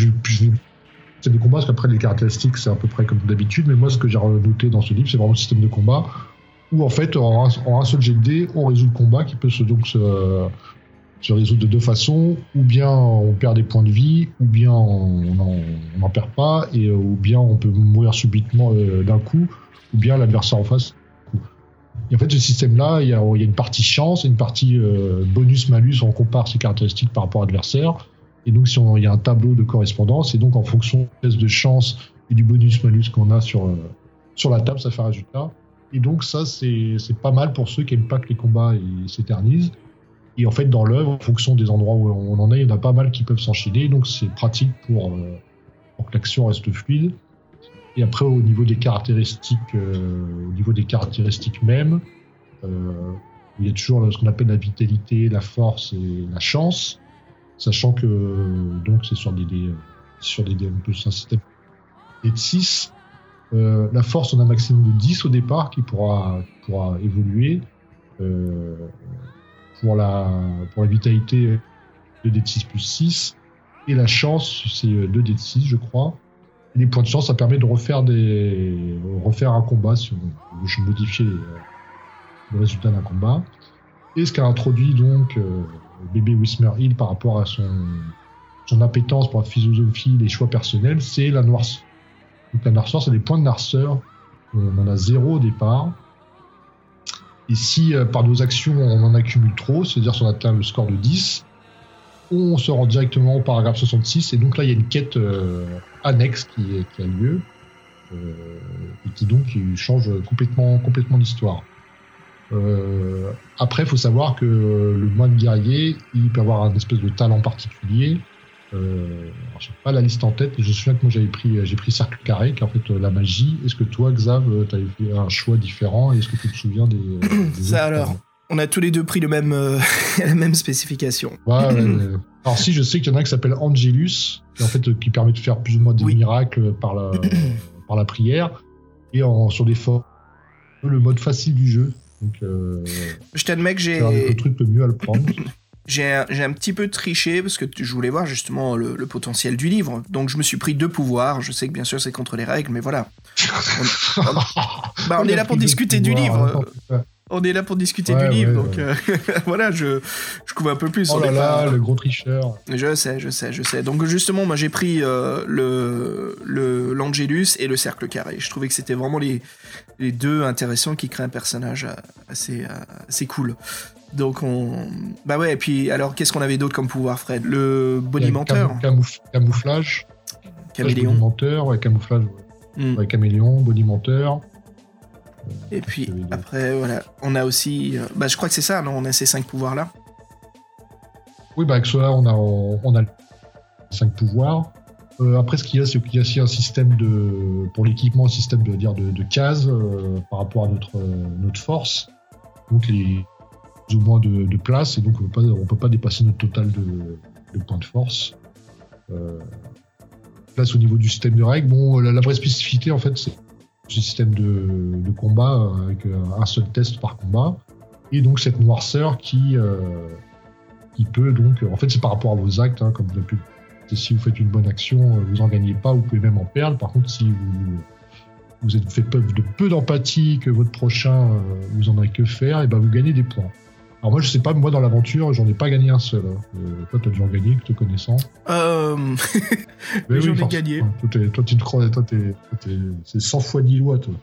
c'est des combats parce qu'après les caractéristiques c'est à peu près comme d'habitude. Mais moi ce que j'ai noté dans ce livre c'est vraiment le système de combat où en fait en un, seul jet de dés on résout le combat qui peut se donc se, résoudre de deux façons, ou bien on perd des points de vie, ou bien on n'en perd pas, et euh, ou bien on peut mourir subitement euh, d'un coup, ou bien l'adversaire en face. Et en fait, ce système-là, il y, a, une partie chance une partie euh, bonus-malus, on compare ses caractéristiques par rapport à l'adversaire. Et donc, il y a un tableau de correspondance, et donc en fonction de chance et du bonus-malus qu'on a sur, sur la table, ça fait un résultat. Et donc, ça, c'est pas mal pour ceux qui n'aiment pas que les combats s'éternisent. Et en fait, dans l'œuvre, en fonction des endroits où on en est, il y en a pas mal qui peuvent s'enchaîner. Donc, c'est pratique pour, euh, pour que l'action reste fluide. Et après, au niveau des caractéristiques, euh, au niveau des caractéristiques mêmes, euh, il y a toujours ce qu'on appelle la vitalité, la force et la chance, sachant que donc c'est sur des, des sur des, un système de 6. la force, on a un maximum de 10 au départ qui pourra, pourra évoluer. Euh, pour la, pour la vitalité 2d 6 plus 6. Et la chance, c'est 2d 6, je crois. Les points de chance, ça permet de refaire, des, refaire un combat si on veut modifier le résultat d'un combat. Et ce qu'a introduit donc euh, bébé Wismer Hill par rapport à son, son appétence pour la philosophie, les choix personnels, c'est la noirceur. Donc la noirceur, c'est des points de noirceur. On en a zéro au départ. Et si euh, par nos actions on en accumule trop, c'est-à-dire si on atteint le score de 10, on se rend directement au paragraphe 66. Et donc là, il y a une quête euh, annexe qui, qui, a lieu euh, et qui donc change complètement, complètement l'histoire. Euh, après, il faut savoir que le moine guerrier, il peut avoir un espèce de talent particulier euh, je sais pas la liste en tête, je me souviens que moi j'avais pris, j'ai pris cercle carré, qui est en fait la magie. Est-ce que toi, Xav, tu avais fait un choix différent Est-ce que tu te souviens des. Ça alors, on a tous les deux pris le même, la même spécification. Ouais, Alors si, je sais qu'il y en a un qui s'appelle Angelus, qui, en fait, qui permet de faire plus ou moins des Oui. miracles par la, par la prière, et en, sur des formes, le mode facile du jeu. Donc, euh, Je t'admets que j'ai des trucs le mieux à le prendre. j'ai un, petit peu triché parce que je voulais voir justement le, le potentiel du livre. Donc je me suis pris deux pouvoirs. Je sais que bien sûr c'est contre les règles, mais voilà. Bah, on est là pour discuter du livre. On est là pour discuter Ouais, du livre, ouais, donc ouais. euh, voilà, je, je couvre un peu plus. Oh on là là, pas- le gros tricheur. Je sais, je sais, je sais. Donc justement, moi j'ai pris euh, le l'Angelus et le cercle carré. Je trouvais que c'était vraiment les les deux intéressants qui créent un personnage euh, assez assez cool. Donc on bah ouais. Et puis alors qu'est-ce qu'on avait d'autre comme pouvoir, Fred? Le bonimenteur, Camou- camouf- camouflage. caméléon. Bonimenteur, ouais, camouflage. ouais. Hmm. Ouais, caméléon, bonimenteur. Et puis après voilà, on a aussi, euh, bah je crois que c'est ça, non On a ces cinq pouvoirs là. Oui, bah avec cela, on a, on a cinq pouvoirs. Euh, après, ce qu'il y a, c'est qu'il y a aussi un système de, pour l'équipement, un système de, dire, de, de cases euh, par rapport à notre, euh, notre force. Donc, les plus ou moins de, de place, et donc on peut pas, on peut pas dépasser notre total de, de points de force. Place au niveau du système de règles. Bon, la, la vraie spécificité, en fait, c'est système de, combat euh, avec euh, un seul test par combat. Et donc, cette noirceur qui, euh, qui peut donc, en fait, c'est par rapport à vos actes, hein, comme vous avez pu. Si vous faites une bonne action, vous en gagnez pas, vous pouvez même en perdre. Par contre, si vous vous êtes fait preuve de peu d'empathie, que votre prochain vous en a que faire, et ben vous gagnez des points. Alors moi, je sais pas, moi dans l'aventure, j'en ai pas gagné un seul. hein. Euh, toi, t'as dû en gagner, te connaissant. Euh... Mais j'en ai gagné. Toi, tu te crois, toi, t'es, c'est 100 fois 10 lois, toi.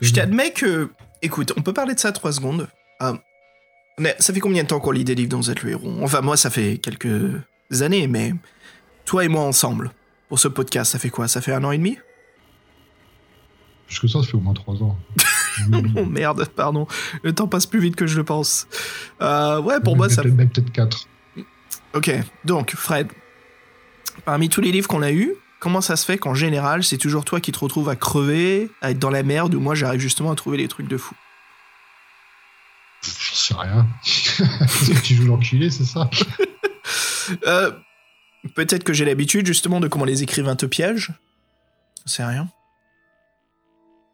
Je t'admets que, écoute, on peut parler de ça trois secondes. Euh, mais ça fait combien de temps qu'on lit des livres dans Z le héros Enfin, moi, ça fait quelques années, mais toi et moi ensemble, pour ce podcast, ça fait quoi? Ça fait un an et demi? Plus que ça, ça fait au moins 3 ans. Oh merde, pardon. Le temps passe plus vite que je le pense. Euh, ouais, pour moi, ça. Peut-être même peut-être 4. Ok, donc, Fred, parmi tous les livres qu'on a eus, comment ça se fait qu'en général, c'est toujours toi qui te retrouves à crever, à être dans la merde, ou moi, j'arrive justement à trouver des trucs de fou? J'en sais rien. Tu joues l'enculé, c'est ça? Euh, Peut-être que j'ai l'habitude justement de comment les écrivains te piègent. C'est rien.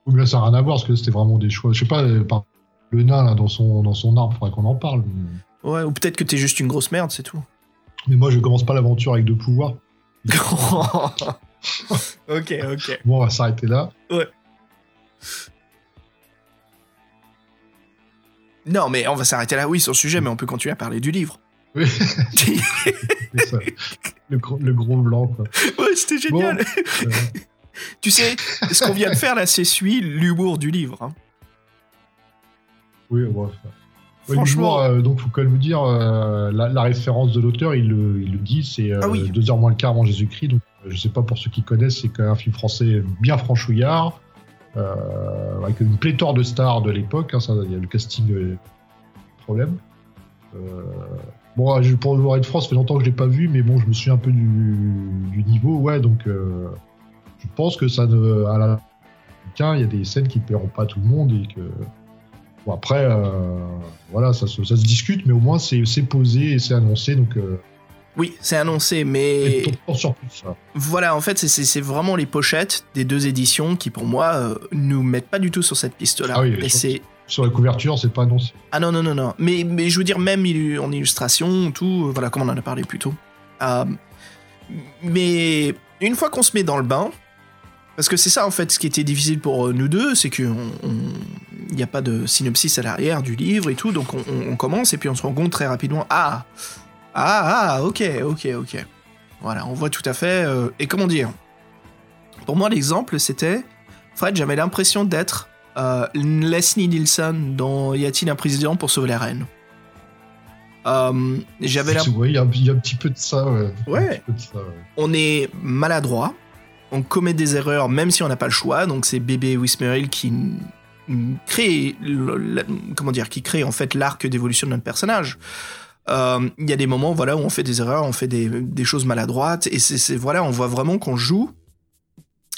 Mais là, ça n'a rien à voir, parce que c'était vraiment des choix. Je sais pas, euh, par le nain, là, dans son, dans son arbre, faudrait qu'on en parle. Mais, Ouais, ou peut-être que t'es juste une grosse merde, c'est tout. mais moi, je commence pas l'aventure avec deux pouvoirs. ok, ok. Bon, on va s'arrêter là. Non, mais on va s'arrêter là, oui, sur le sujet, mais on peut continuer à parler du livre. Oui. Ça. le, gros, le gros blanc, quoi. ouais, c'était génial. Euh, Tu sais, ce qu'on vient de faire là, c'est suit l'humour du livre. hein. oui, faire. Ouais, Franchement- euh, donc, faut quand même vous dire, euh, la, la référence de l'auteur, il, le- il le dit, c'est euh, Ah oui. deux heures moins le quart avant Jésus-Christ. Donc, euh, je sais pas pour ceux qui connaissent, c'est quand même un film français bien franchouillard, avec une pléthore de stars de l'époque. hein, ça, il y a le casting problème. Bon, je- pour le de France, ça fait longtemps que je l'ai pas vu, mais bon, je me souviens un peu du, du niveau. Ouais, donc, je pense que ça ne, à la tiens, il y a des scènes qui ne plairont pas tout le monde et que Bon, après, euh, voilà, ça se, ça se discute, mais au moins c'est posé et c'est annoncé, donc euh, Oui, c'est annoncé, mais en surprise. Ça. voilà, en fait, c'est- vraiment les pochettes des deux éditions qui, pour moi, euh, nous mettent pas du tout sur cette piste-là. Ah oui, Et sur- c'est Sur la couverture, c'est pas annoncé. Ah non, non, non, non. Mais, mais je veux dire, même en illustration, tout, euh, voilà, comme on en a parlé plus tôt. Euh, mais une fois qu'on se met dans le bain, parce que c'est ça, en fait, ce qui était difficile pour euh, nous deux, c'est qu'il n'y a pas de synopsis à l'arrière du livre et tout, donc on, commence et puis on se rend compte très rapidement, ah, ah, ah, ok, ok, ok. Voilà, on voit tout à fait. euh, et comment dire? Pour moi, l'exemple, c'était, Fred, j'avais l'impression d'être euh, Leslie Nielsen dans Y a-t-il un président pour sauver la reine? Euh, J'avais l'impression. ouais, Il y, a un- il y a un petit peu de ça. Ouais. Ouais. Un petit peu de ça, ouais. On est maladroit, on commet des erreurs même si on n'a pas le choix, donc c'est bébé Wismeril qui crée, comment dire, qui crée en fait l'arc d'évolution de notre personnage. Euh, Il y a des moments voilà, où on fait des erreurs, on fait des, choses maladroites, et c'est- voilà, on voit vraiment qu'on joue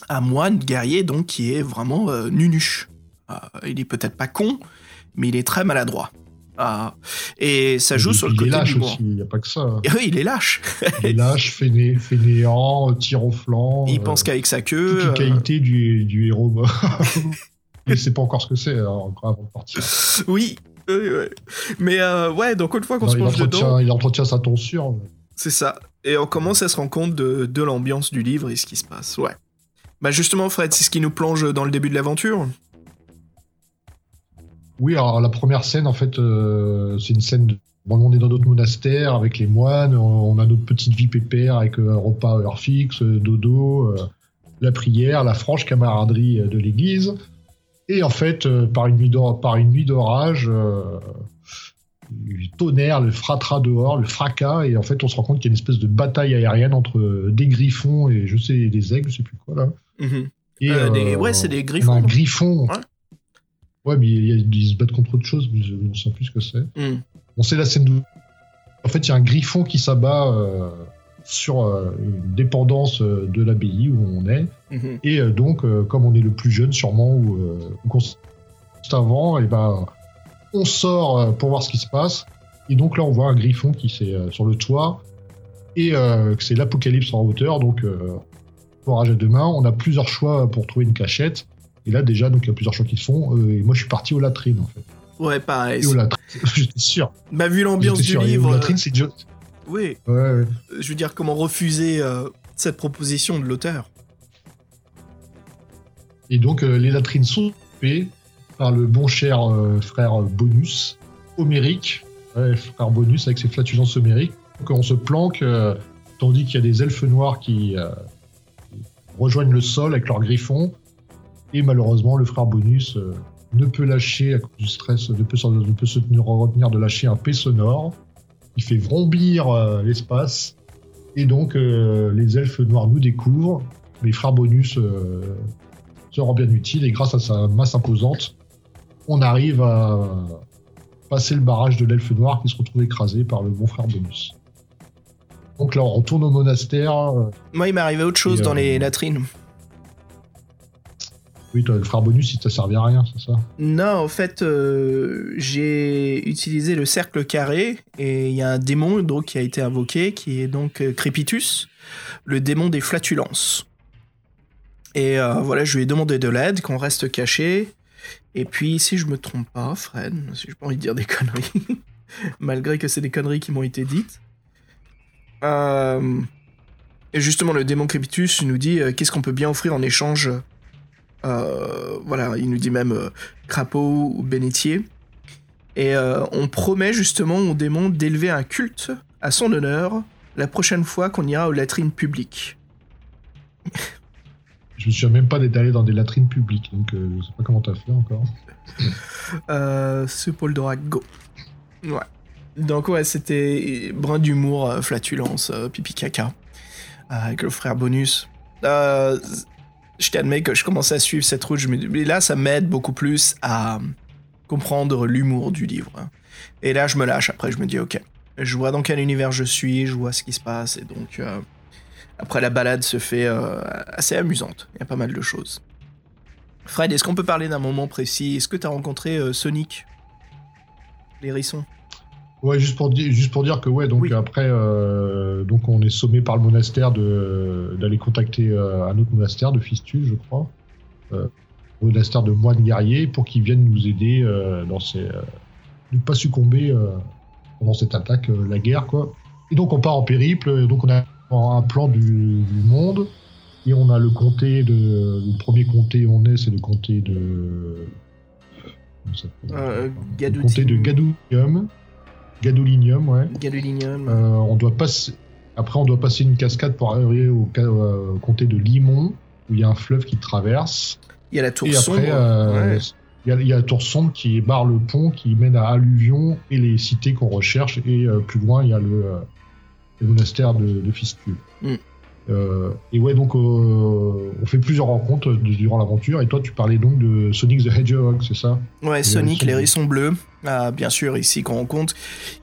un moine guerrier donc qui est vraiment euh, nunuche. Euh, il est peut-être pas con, mais il est très maladroit. Ah. Et ça joue sur le il côté est lâche du aussi, il n'y a pas que ça. Et oui, il est lâche. Il est lâche, fainé, fainéant, tire au flanc. Il euh, pense qu'avec sa queue. Toutes les euh, qualités du, du héros. Il sait pas encore ce que c'est encore avant de partir. Oui. oui, oui. Mais euh, ouais, donc une fois qu'on se il, plonge dedans, il entretient sa tonsure. c'est ça. Et on commence à se rendre compte de, de l'ambiance du livre et ce qui se passe. Ouais. Bah justement, Fred, c'est ce qui nous plonge dans le début de l'aventure. Oui, alors la première scène, en fait, euh, c'est une scène de. Bon, on est dans notre monastère avec les moines, on, a notre petite vie pépère avec euh, un repas à heure fixe, euh, dodo, euh, la prière, la franche camaraderie de l'église. Et en fait, euh, par une nuit d'or- par une nuit d'orage, euh, le tonnerre, le fratras dehors, le fracas, et en fait, on se rend compte qu'il y a une espèce de bataille aérienne entre des griffons et je sais des aigles, je sais plus quoi là. Et, Euh, des- ouais, c'est des griffons. un griffon. Ouais. Ouais, mais ils se battent contre autre chose, mais je ne sais plus ce que c'est. Mhm. Bon, c'est la scène d'où. En fait, il y a un griffon qui s'abat euh, sur euh, une dépendance euh, de l'abbaye où on est. Mhm. Et donc, comme on est le plus jeune, sûrement, ou, avant, et ben, on sort pour voir ce qui se passe. Et donc là, on voit un griffon qui euh, sur le toit. Et que c'est l'apocalypse en hauteur. Donc, euh, orage à deux mains. On a plusieurs choix pour trouver une cachette. Et là, déjà, donc il y a plusieurs choix qui se font. Euh, et moi, je suis parti aux latrines, en fait. Ouais, pareil. Et aux latrines, j'étais sûr. Bah, vu l'ambiance du sûr. Et aux livre, latrines, c'est déjà- euh, oui, Ouais, ouais. je veux dire, comment refuser euh, cette proposition de l'auteur Et donc, euh, les latrines sont occupées par le bon cher euh, frère Bonus, homérique, ouais, frère Bonus avec ses flatulences homériques. Donc, on se planque, euh, tandis qu'il y a des elfes noirs qui euh, rejoignent le sol avec leurs griffons. Et malheureusement, le frère Bonus euh, ne peut lâcher, à cause du stress, ne peut, se- ne peut se tenir- retenir de lâcher un P sonore. Il fait vrombir euh, l'espace. Et donc, euh, les elfes noirs nous découvrent. Mais frère Bonus se rend bien utile et grâce à sa masse imposante, on arrive à passer le barrage de l'elfe noir qui se retrouve écrasé par le bon frère Bonus. Donc là, on retourne au monastère. Moi, il m'est arrivé autre chose dans les latrines. Oui, toi, le frère Bonus, il t'a servi à rien, c'est ça Non, en fait, euh, j'ai utilisé le cercle carré et il y a un démon donc, qui a été invoqué qui est donc euh, Crépitus, le démon des flatulences. Et euh, voilà, je lui ai demandé de l'aide, qu'on reste caché. Et puis, si je me trompe pas, Fred, si j'ai pas envie de dire des conneries, malgré que c'est des conneries qui m'ont été dites. et justement, le démon Crépitus nous dit qu'est-ce qu'on peut bien offrir en échange voilà, il nous dit même euh, crapaud ou bénitier. Et euh, on promet justement au démon d'élever un culte à son honneur la prochaine fois qu'on ira aux latrines publiques. Je me souviens même pas d'être allé dans des latrines publiques, donc euh, je sais pas comment t'as fait encore. Euh, ce Paul Dorago. Ouais. Donc ouais, c'était brin d'humour, euh, flatulence, euh, pipi caca. euh, avec le frère Bonus. Euh, je t'admets que je commençais à suivre cette route, mais là ça m'aide beaucoup plus à comprendre l'humour du livre. hein. Et là je me lâche, après je me dis ok, je vois dans quel univers je suis, je vois ce qui se passe, et donc euh, après la balade se fait euh, assez amusante, il y a pas mal de choses. Fred, est-ce qu'on peut parler d'un moment précis? Est-ce que tu as rencontré euh, Sonic? L'hérisson Ouais, juste pour, juste pour dire que ouais, donc Oui. après, euh, donc on est sommé par le monastère de d'aller contacter euh, un autre monastère de Fistule, je crois, euh, monastère de moines guerriers, pour qu'ils viennent nous aider euh, dans ces, ne pas succomber pendant cette attaque, la guerre, quoi. Et donc on part en périple, donc on a un plan du, du monde, et on a le comté de, le premier comté où on est, c'est le comté de, le comté de Gadouti- Gadolinium. Ouais. Gadolinium. Euh, on doit passer. Après, on doit passer une cascade pour arriver au, ca- euh, comté de Limon, où il y a un fleuve qui traverse. Il y a la tour et sombre. après, euh, ouais. il y, a- il y a la tour sombre qui barre le pont, qui mène à Alluvion et les cités qu'on recherche. Et euh, plus loin, il y a le, euh, le monastère de, de Fistule. Mm. Euh, et ouais, donc euh, on fait plusieurs rencontres durant l'aventure. Et toi, tu parlais donc de Sonic the Hedgehog, c'est ça? Ouais, Sonic, l'hérisson l'hérisson bleu, ah, bien sûr, ici qu'on rencontre,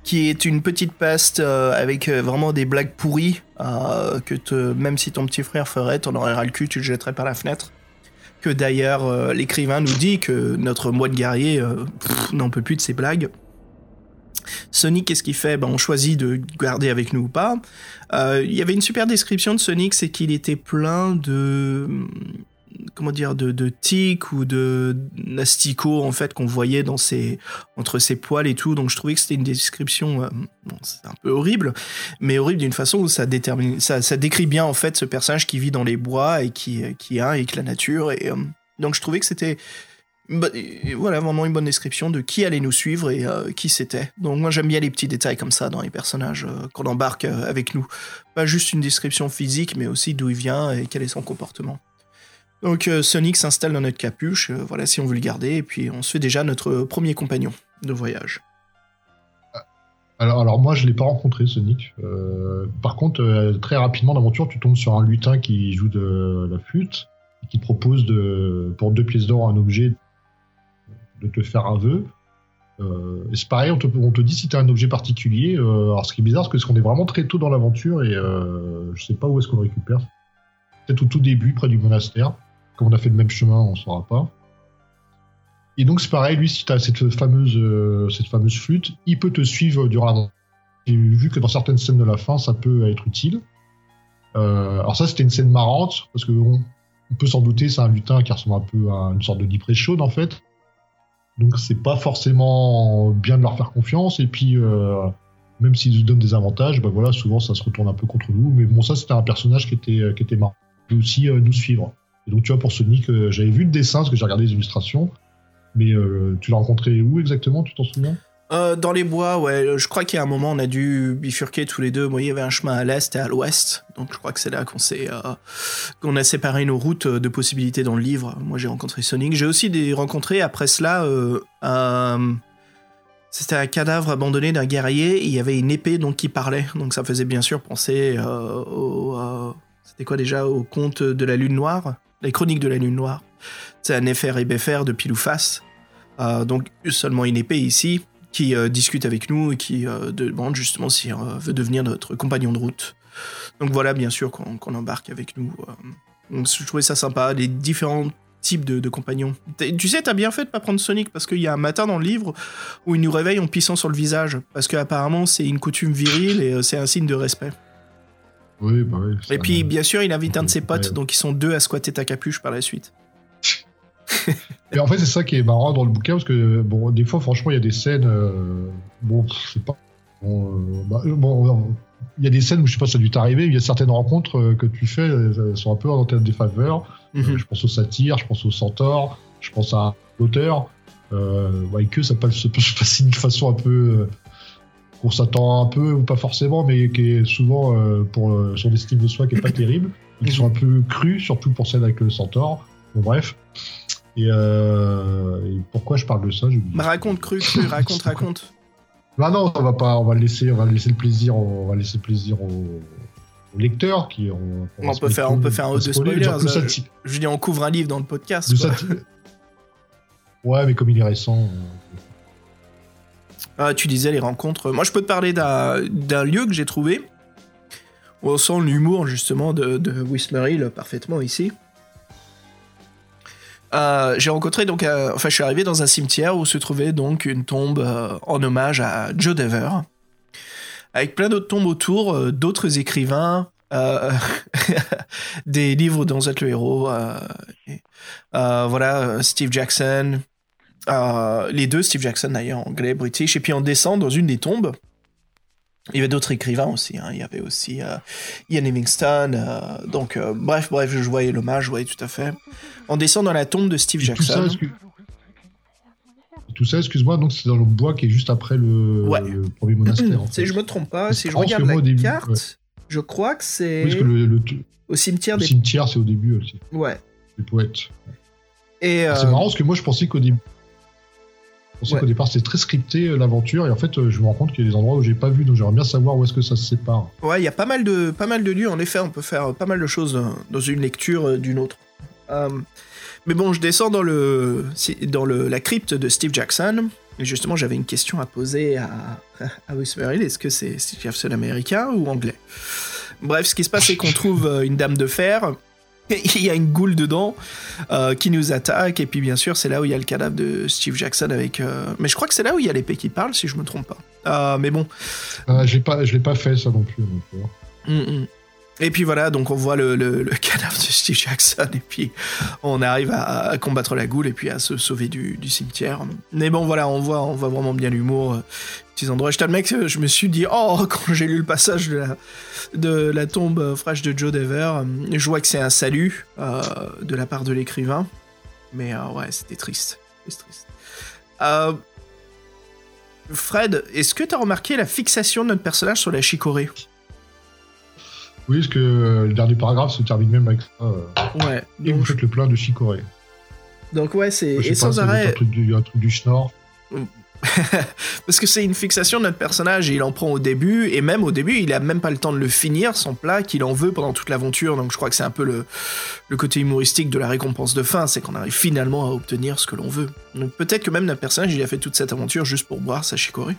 qui est une petite peste euh, avec euh, vraiment des blagues pourries, euh, que même si ton petit frère ferait, t'en aurais le cul, tu le jetterais par la fenêtre. Que d'ailleurs, l'écrivain nous dit que notre moine guerrier n'en peut plus de ces blagues. Sonic, qu'est-ce qu'il fait? Ben, On choisit de garder avec nous ou pas. Il y avait une super description de Sonic, c'est qu'il était plein de comment dire de, de tics ou de nasticots en fait qu'on voyait dans entre ses poils et tout donc je trouvais que c'était une description euh, bon, c'est un peu horrible mais horrible d'une façon où ça détermine ça, ça décrit bien en fait ce personnage qui vit dans les bois et qui qui a avec la nature et euh, donc je trouvais que c'était voilà vraiment une bonne description de qui allait nous suivre et euh, qui c'était. Donc moi j'aime bien les petits détails comme ça dans les personnages euh, qu'on embarque euh, avec nous. Pas juste une description physique mais aussi d'où il vient et quel est son comportement. Donc Sonic s'installe dans notre capuche, voilà si on veut le garder, et puis on se fait déjà notre premier compagnon de voyage. Alors, alors moi je l'ai pas rencontré Sonic. par contre très rapidement d'aventure tu tombes sur un lutin qui joue de la flûte et qui propose de, pour deux pièces d'or un objet de te faire un vœu. Euh, c'est pareil, on te, dit si tu as un objet particulier. Euh, alors, ce qui est bizarre, c'est qu'on est vraiment très tôt dans l'aventure et euh, je sais pas où est-ce qu'on le récupère. Peut-être au tout début, près du monastère. Comme on a fait le même chemin, on saura pas. Et donc, c'est pareil, lui, si tu as cette fameuse, euh, cette fameuse flûte, il peut te suivre durant. J'ai vu que dans certaines scènes de la fin, ça peut être utile. Euh, alors, ça, c'était une scène marrante parce que on, peut s'en douter, c'est un lutin qui ressemble un peu à une sorte de Deep chaude en fait. Donc c'est pas forcément bien de leur faire confiance. Et puis euh, même s'ils nous donnent des avantages, bah voilà, souvent ça se retourne un peu contre nous. Mais bon, ça c'était un personnage qui était qui était marrant. Et aussi euh, nous suivre. Donc tu vois pour Sonic, j'avais vu le dessin parce que j'ai regardé les illustrations. Mais tu l'as rencontré où exactement Tu t'en souviens? Euh, dans les bois, ouais. Je crois qu'il y a un moment, on a dû bifurquer tous les deux. Moi, il y avait un chemin à l'est et à l'ouest. Donc, je crois que c'est là qu'on s'est, euh, a séparé nos routes de possibilités dans le livre. Moi, j'ai rencontré Sonic. J'ai aussi des, rencontré après cela euh, c'était un cadavre abandonné d'un guerrier. Il y avait une épée donc qui parlait. Donc, ça faisait bien sûr penser au, c'était quoi déjà, au conte de la Lune Noire, les chroniques de la Lune Noire. C'est un Néfer et Béfer de pile face. donc, seulement une épée ici qui euh, discute avec nous et qui euh, demande justement s'il euh, veut devenir notre compagnon de route. Donc voilà, bien sûr, qu'on embarque avec nous. je trouvais ça sympa, les différents types de, compagnons. Tu sais, t'as bien fait de pas prendre Sonic parce qu'il y a un matin dans le livre où il nous réveille en pissant sur le visage parce qu'apparemment c'est une coutume virile et c'est un signe de respect. Oui, bah oui. Et puis, bien sûr, il invite un de ses potes, donc ils sont deux à squatter ta capuche par la suite. Et en fait, c'est ça qui est marrant dans le bouquin, parce que, bon, des fois, franchement, il y a des scènes. Euh, bon, c'est pas. Bon, euh, bah, euh, il y a des scènes où je sais pas si ça a dû t'arriver, il y a certaines rencontres que tu fais, elles sont un peu des faveurs. Mhm. je pense au satire, je pense au centaure, je pense à l'auteur. Euh, ouais, que ça peut se passer d'une façon un peu. Qu'on s'attend un peu, ou pas forcément, mais qui est souvent pour son estime de soi qui est pas terrible. Ils sont un peu crus, surtout pour celle avec le centaure. Bon, bref. Euh, et, pourquoi je parle de ça bah, Raconte, cru, cru, raconte, raconte. Bah non, on va pas, on va laisser, on va laisser le plaisir, on va laisser le plaisir aux, lecteurs qui. On, peut faire, on peut faire un haut de spoilers. Euh, je, dis, on couvre un livre dans le podcast. ouais, mais comme il est récent. Ah, tu disais les rencontres. Moi, je peux te parler d'un lieu que j'ai trouvé. On sent l'humour justement de, de Wismerhill parfaitement ici. Euh, j'ai rencontré donc, euh, enfin, je suis arrivé dans un cimetière où se trouvait donc une tombe euh, en hommage à Joe Dever, avec plein d'autres tombes autour, d'autres écrivains, des livres dont vous êtes le héros, voilà, Steve Jackson, les deux Steve Jackson d'ailleurs, anglais, british, et puis on descend dans une des tombes. Il y avait d'autres écrivains aussi. Hein. Il y avait aussi euh, Ian Livingstone. Euh, donc, euh, bref, bref, je voyais l'hommage, je voyais tout à fait. On descend dans la tombe de Steve Jackson. Tout ça, excuse-moi, donc c'est dans le bois qui est juste après le, premier monastère. Si je me trompe pas, si je regarde la carte, je crois que c'est au cimetière des. cimetière, c'est au début aussi. Ouais. Les poètes. Et C'est marrant parce que moi je pensais qu'au début pensais qu'au départ c'était très scripté euh, l'aventure et en fait euh, je me rends compte qu'il y a des endroits où j'ai pas vu donc j'aimerais bien savoir où est-ce que ça se sépare. Ouais, il y a pas mal de pas mal de lieux en effet, on peut faire pas mal de choses dans une lecture euh, d'une autre. mais bon, je descends dans le dans le la crypte de Steve Jackson et justement j'avais une question à poser à à Whisperhill, est-ce que c'est Steve Jackson américain ou anglais? Bref, ce qui se passe c'est qu'on trouve une dame de fer il y a une goule dedans euh, qui nous attaque. Et puis, bien sûr, c'est là où il y a le cadavre de Steve Jackson avec. euh, Mais je crois que c'est là où il y a l'épée qui parle, si je me trompe pas. Euh, mais bon. Ah, je l'ai pas, je l'ai pas fait ça non plus. donc. Mm, mm. Et puis voilà, donc on voit le, le- le cadavre de Steve Jackson, et puis on arrive à, à combattre la goule et puis à se sauver du, du cimetière. Mais bon, voilà, on voit, on voit vraiment bien l'humour, euh, petits endroits. Je t'admets que je me suis dit, oh, quand j'ai lu le passage de la, de la tombe fraîche de Joe Dever, euh, je vois que c'est un salut euh, de la part de l'écrivain. Mais euh, ouais, c'était triste. Triste. Euh, Fred, est-ce que tu as remarqué la fixation de notre personnage sur la chicorée? Oui, parce que le dernier paragraphe se termine même avec ça. Ouais. et vous faites le plein de chicorée. Donc ouais, c'est et pas, sans arrêt Un truc du, un truc du schnorr. parce que c'est une fixation de notre personnage et il en prend au début et même au début il a même pas le temps de le finir son plat qu'il en veut pendant toute l'aventure donc je crois que c'est un peu le, le côté humoristique de la récompense de fin c'est qu'on arrive finalement à obtenir ce que l'on veut donc peut-être que même notre personnage il a fait toute cette aventure juste pour boire sa chicorée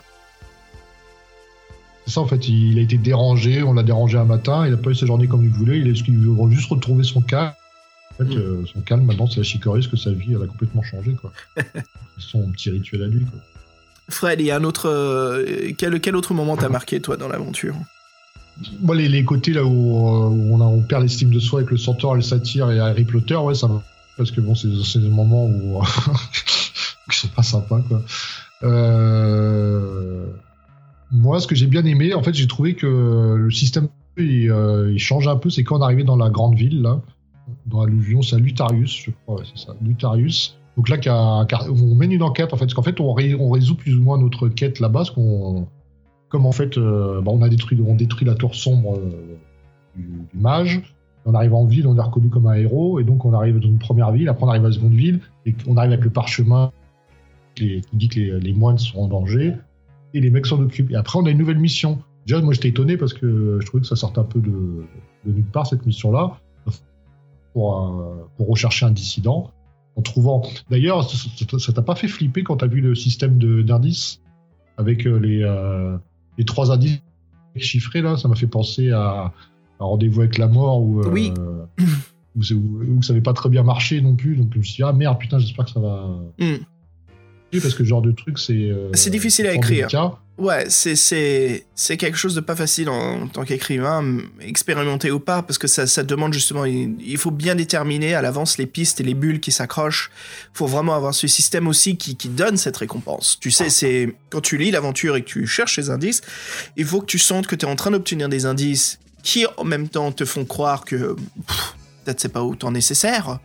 C'est ça, en fait, il a été dérangé, on l'a dérangé un matin, il a pas eu sa journée comme il voulait, il, est, il veut juste retrouver son calme. En fait, Mm. euh, son calme, maintenant, c'est la chicorée, parce que sa vie, elle a complètement changé, quoi. Son petit rituel à lui, quoi. Fred il y a un autre euh, quel, quel autre moment t'as marqué toi dans l'aventure? Moi, les, les côtés là où, euh, où on, a, on perd l'estime de soi avec le centaure, le satire et Harry Potter, ouais, ça. Parce que bon, c'est des moments où. qui sont pas sympas, quoi. Euh, Moi, ce que j'ai bien aimé, en fait, j'ai trouvé que le système il, euh, il change un peu. C'est quand on arrivait dans la grande ville, là, dans l'alluvion, c'est à Lutarius, je crois, ouais, c'est ça, Lutarius. Donc là, on mène une enquête, en fait, parce qu'en fait, on, ré- on résout plus ou moins notre quête là-bas, parce qu'on comme en fait, euh, bah, on a détruit, la tour sombre euh, du, mage. On arrive en ville, on est reconnu comme un héros, et donc on arrive dans une première ville. Après, on arrive à la seconde ville, et on arrive avec le parchemin qui, dit que les, moines sont en danger, et les mecs s'en occupent. Et après, on a une nouvelle mission. Déjà, moi, j'étais étonné parce que je trouvais que ça sortait un peu de, nulle part cette mission-là, pour rechercher un dissident. En trouvant. D'ailleurs, ça- t'a pas fait flipper quand t'as vu le système d'indices avec euh, les, euh, les trois indices chiffrés là, ça m'a fait penser à, à Rendez-vous avec la mort où, euh, Oui. où, c'est- où- où ça n'avait pas très bien marché non plus. Donc je me suis dit, ah merde, putain, j'espère que ça va. Hmm. Parce que ce genre de truc, c'est. euh, C'est difficile à écrire. Ouais, c'est quelque chose de pas facile en, en tant qu'écrivain, expérimenté ou pas, parce que ça ça demande justement, il, il faut bien déterminer à l'avance les pistes et les bulles qui s'accrochent. Faut vraiment avoir ce système aussi qui qui donne cette récompense. Tu sais, c'est quand tu lis l'aventure et que tu cherches ces indices, il faut que tu sentes que tu es en train d'obtenir des indices qui en même temps te font croire que peut-être c'est pas autant nécessaire.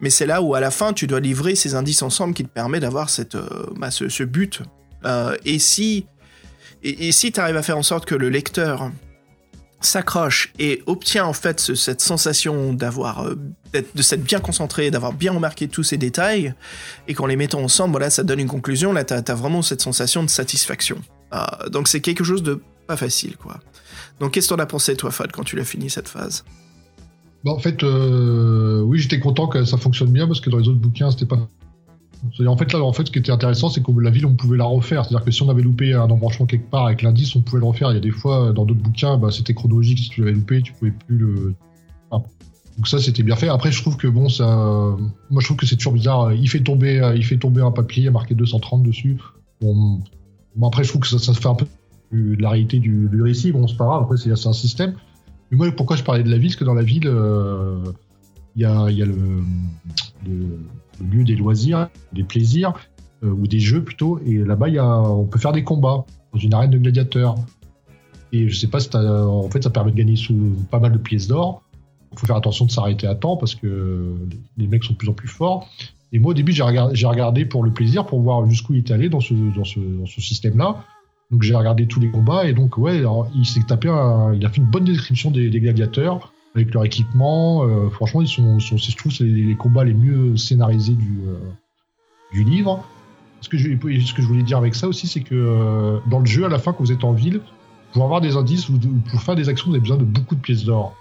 Mais c'est là où à la fin tu dois livrer ces indices ensemble qui te permet d'avoir cette euh, bah, ce, ce but. Euh, et si et, si tu arrives à faire en sorte que le lecteur s'accroche et obtient en fait ce- cette sensation d'avoir euh, de s'être bien concentré, d'avoir bien remarqué tous ces détails, et qu'en les mettant ensemble, voilà, ça donne une conclusion, là, t'as as vraiment cette sensation de satisfaction. Donc c'est quelque chose de pas facile, quoi. Donc qu'est-ce que t'en as pensé, toi, Fad, quand tu l'as fini cette phase? Bon, en fait, euh, oui, j'étais content que ça fonctionne bien parce que dans les autres bouquins, c'était pas. En fait, là, en fait, ce qui était intéressant, c'est que la ville, on pouvait la refaire. C'est-à-dire que si on avait loupé un embranchement quelque part avec l'indice, on pouvait le refaire. Il y a des fois, dans d'autres bouquins, bah, c'était chronologique. Si tu l'avais loupé, tu pouvais plus le. Donc ça, c'était bien fait. Après, je trouve que bon, ça. Moi, je trouve que c'est toujours bizarre. Il fait tomber, il fait tomber un papier, marqué 230 dessus. Bon, après, je trouve que ça, ça fait un peu de la réalité du, du récit. Bon, c'est pas grave. Après, c'est un système. Mais moi, pourquoi je parlais de la ville? Parce que dans la ville, euh, il y a, le, lieu des loisirs, des plaisirs, euh, ou des jeux plutôt. Et là-bas, on peut faire des combats dans une arène de gladiateurs. Et je sais pas si en fait, ça permet de gagner sous pas mal de pièces d'or. Il faut faire attention de s'arrêter à temps parce que les mecs sont de plus en plus forts. Et moi, au début, j'ai regardé, pour le plaisir, pour voir jusqu'où il était allé dans ce système-là. Donc j'ai regardé tous les combats et donc ouais, alors, il s'est tapé, un- il a fait une bonne description des, gladiateurs avec leur équipement. euh, franchement, ils sont, sont je trouve, c'est les, combats les mieux scénarisés du, euh, livre. Ce que, je, ce que je voulais dire avec ça aussi, c'est que euh, dans le jeu, à la fin, quand vous êtes en ville, pour avoir des indices pour faire des actions, vous avez besoin de beaucoup de pièces d'or.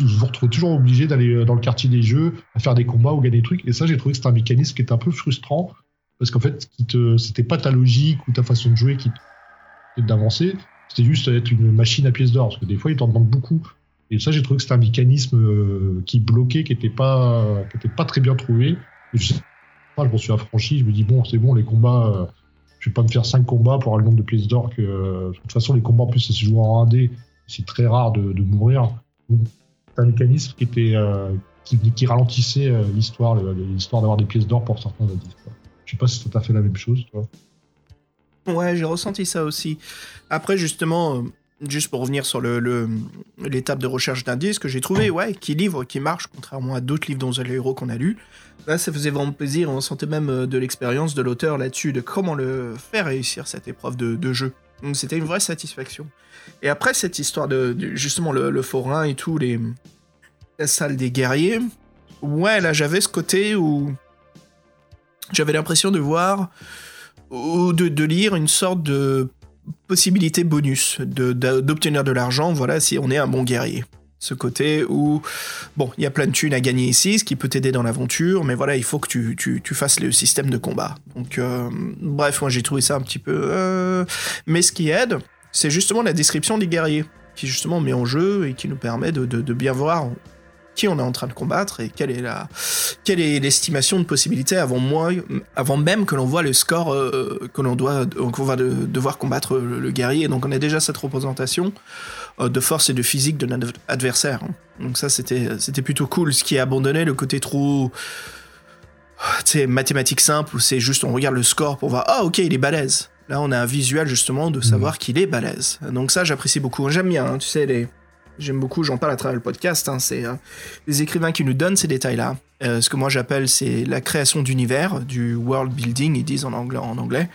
Vous vous retrouvez toujours obligé d'aller dans le quartier des jeux, à faire des combats ou gagner des trucs. Et ça, j'ai trouvé que c'était un mécanisme qui était un peu frustrant parce qu'en fait, qui te, c'était pas ta logique ou ta façon de jouer qui te- d'avancer. C'était juste être une machine à pièces d'or parce que des fois, ils t'en demandent beaucoup. Et ça, j'ai trouvé que c'était un mécanisme euh, qui bloquait, qui était pas, pas très bien trouvé. Et je sais pas, je m'en suis affranchi. Je me dis bon, c'est bon, les combats. Euh, je vais pas me faire 5 combats pour avoir le nombre de pièces d'or que. Euh, de toute façon, les combats en plus, c'est se joue en 1D. C'est très rare de, mourir. C'est un mécanisme qui était qui, qui, ralentissait l'histoire, l'histoire d'avoir des pièces d'or pour certains indices. Je sais pas si ça t'a fait la même chose, toi. Ouais, j'ai ressenti ça aussi. Après, justement, juste pour revenir sur l'étape le, de recherche d'indices que j'ai trouvé, ouais, qui livre, qui marche, contrairement à d'autres livres dont le héros qu'on a lu. Là, ça faisait vraiment plaisir, on sentait même euh, de l'expérience de l'auteur là-dessus, de comment le faire réussir cette épreuve de, jeu. Donc c'était une vraie satisfaction. Et après cette histoire de, justement le, forain et tout, les, la salle des guerriers, ouais, là j'avais ce côté où j'avais l'impression de voir ou de, de lire une sorte de possibilité bonus d'obtenir de, l'argent, voilà, si on est un bon guerrier. Ce côté où, bon, il y a plein de thunes à gagner ici, ce qui peut t'aider dans l'aventure, mais voilà, il faut que tu, tu, fasses le système de combat. Donc, euh, bref, moi j'ai trouvé ça un petit peu... Euh, mais ce qui aide, c'est justement la description des guerriers, qui justement met en jeu et qui nous permet de, de bien voir qui on est en train de combattre et quelle est la quelle est l'estimation de possibilité avant moi avant même que l'on voit le score euh, que l'on doit qu'on va devoir combattre le, guerrier. Donc on a déjà cette représentation euh, de force et de physique de notre adversaire donc ça c'était c'était plutôt cool. Ce qui a abandonné le côté trop c'est mathématiques simples où c'est juste on regarde le score pour voir ah ok il est balèze. Là on a un visuel justement de savoir mmh. qu'il est balèze. Donc ça j'apprécie beaucoup. J'aime bien hein, tu sais les J'aime beaucoup, j'en parle à travers le podcast. Hein, c'est euh, les écrivains qui nous donnent ces détails-là. Euh, ce que moi j'appelle c'est la création d'univers, du world building, ils disent en anglais.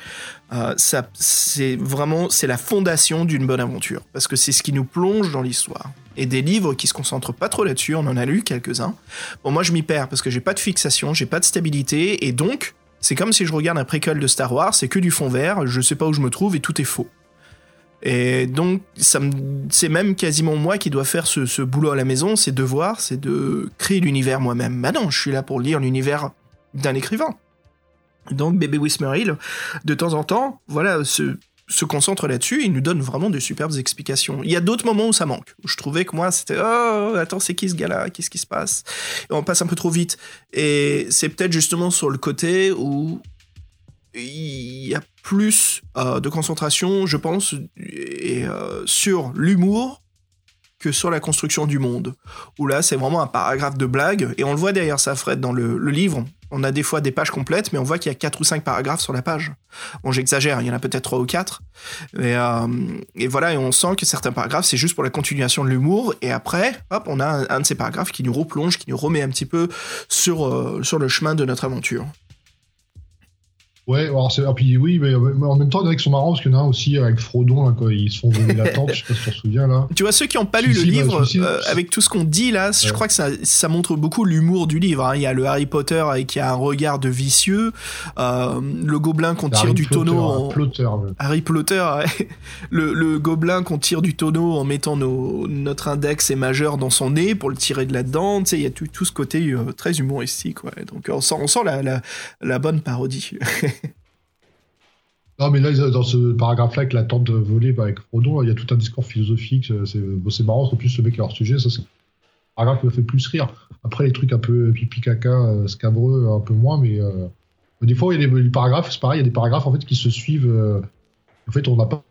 Euh, c'est vraiment c'est la fondation d'une bonne aventure parce que c'est ce qui nous plonge dans l'histoire. Et des livres qui se concentrent pas trop là-dessus, on en a lu quelques-uns. Bon, moi je m'y perds parce que j'ai pas de fixation, j'ai pas de stabilité, et donc c'est comme si je regarde un préquel de Star Wars, c'est que du fond vert, je sais pas où je me trouve et tout est faux. Et donc, c'est même quasiment moi qui dois faire ce, boulot à la maison, c'est devoir, c'est de créer l'univers moi-même. Bah non, je suis là pour lire l'univers d'un écrivain. Donc, Bébé Wismerhill, de temps en temps, voilà, se, concentre là-dessus et nous donne vraiment de superbes explications. Il y a d'autres moments où ça manque. Où je trouvais que moi, c'était Oh, attends, c'est qui ce gars-là? Qu'est-ce qui se passe? On passe un peu trop vite. Et c'est peut-être justement sur le côté où il y a plus euh, de concentration, je pense, euh, sur l'humour que sur la construction du monde. Où là, c'est vraiment un paragraphe de blague, et on le voit derrière ça, Fred, dans le, livre. On a des fois des pages complètes, mais on voit qu'il y a 4 ou 5 paragraphes sur la page. Bon, j'exagère, il y en a peut-être 3 ou 4. Euh, et, voilà, et on sent que certains paragraphes, c'est juste pour la continuation de l'humour, et après, hop, on a un, de ces paragraphes qui nous replonge, qui nous remet un petit peu sur le chemin de notre aventure. Ouais, alors c'est, ah, puis oui, mais, en même temps, avec son marrant, parce qu'il y en a un aussi avec Frodon, là, quand ils se font voler la tente, je sais pas si tu te souviens, là. Tu vois, ceux qui n'ont pas lu le livre, euh, avec tout ce qu'on dit là, je crois que ça, ça montre beaucoup l'humour du livre. Hein. Il y a le Harry Potter qui a un regard de vicieux, euh, le gobelin qu'on tire du tonneau en... Harry Potter, le, le, gobelin qu'on tire du tonneau en mettant nos, notre index et majeur dans son nez pour le tirer de là-dedans. Tu sais, il y a tout, tout ce côté euh, très humoristique, ouais. Donc on sent, on sent la, la, la bonne parodie. Non, mais là, dans ce paragraphe-là, avec la tente volée bah, avec Frodon, il y a tout un discours philosophique. C'est bon, marrant, en plus, ce mec, leur sujet, ça, c'est un paragraphe qui me fait plus rire. Après, les trucs un peu pipi caca, euh, scabreux, un peu moins, mais euh, des fois, il y a des, paragraphes, c'est pareil, il y a des paragraphes en fait qui se suivent. Euh, en fait, on n'a pas.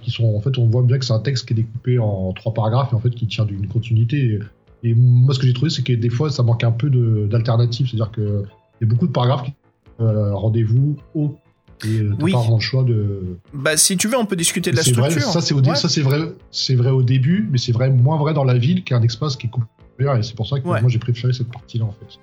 Qui sont, en fait, on voit bien que c'est un texte qui est découpé en trois paragraphes et en fait qui tient d'une continuité. Et, moi, ce que j'ai trouvé, c'est que des fois, ça manque un peu d'alternatives. C'est-à-dire qu'il y a beaucoup de paragraphes qui rendez-vous au et euh, oui. pas choix de. Bah, si tu veux, on peut discuter de la structure. ça, c'est au vrai, c'est vrai au début, mais c'est vrai moins vrai dans la ville qu'un espace qui est coupé. Et c'est pour ça que moi, j'ai préféré cette partie-là, en fait.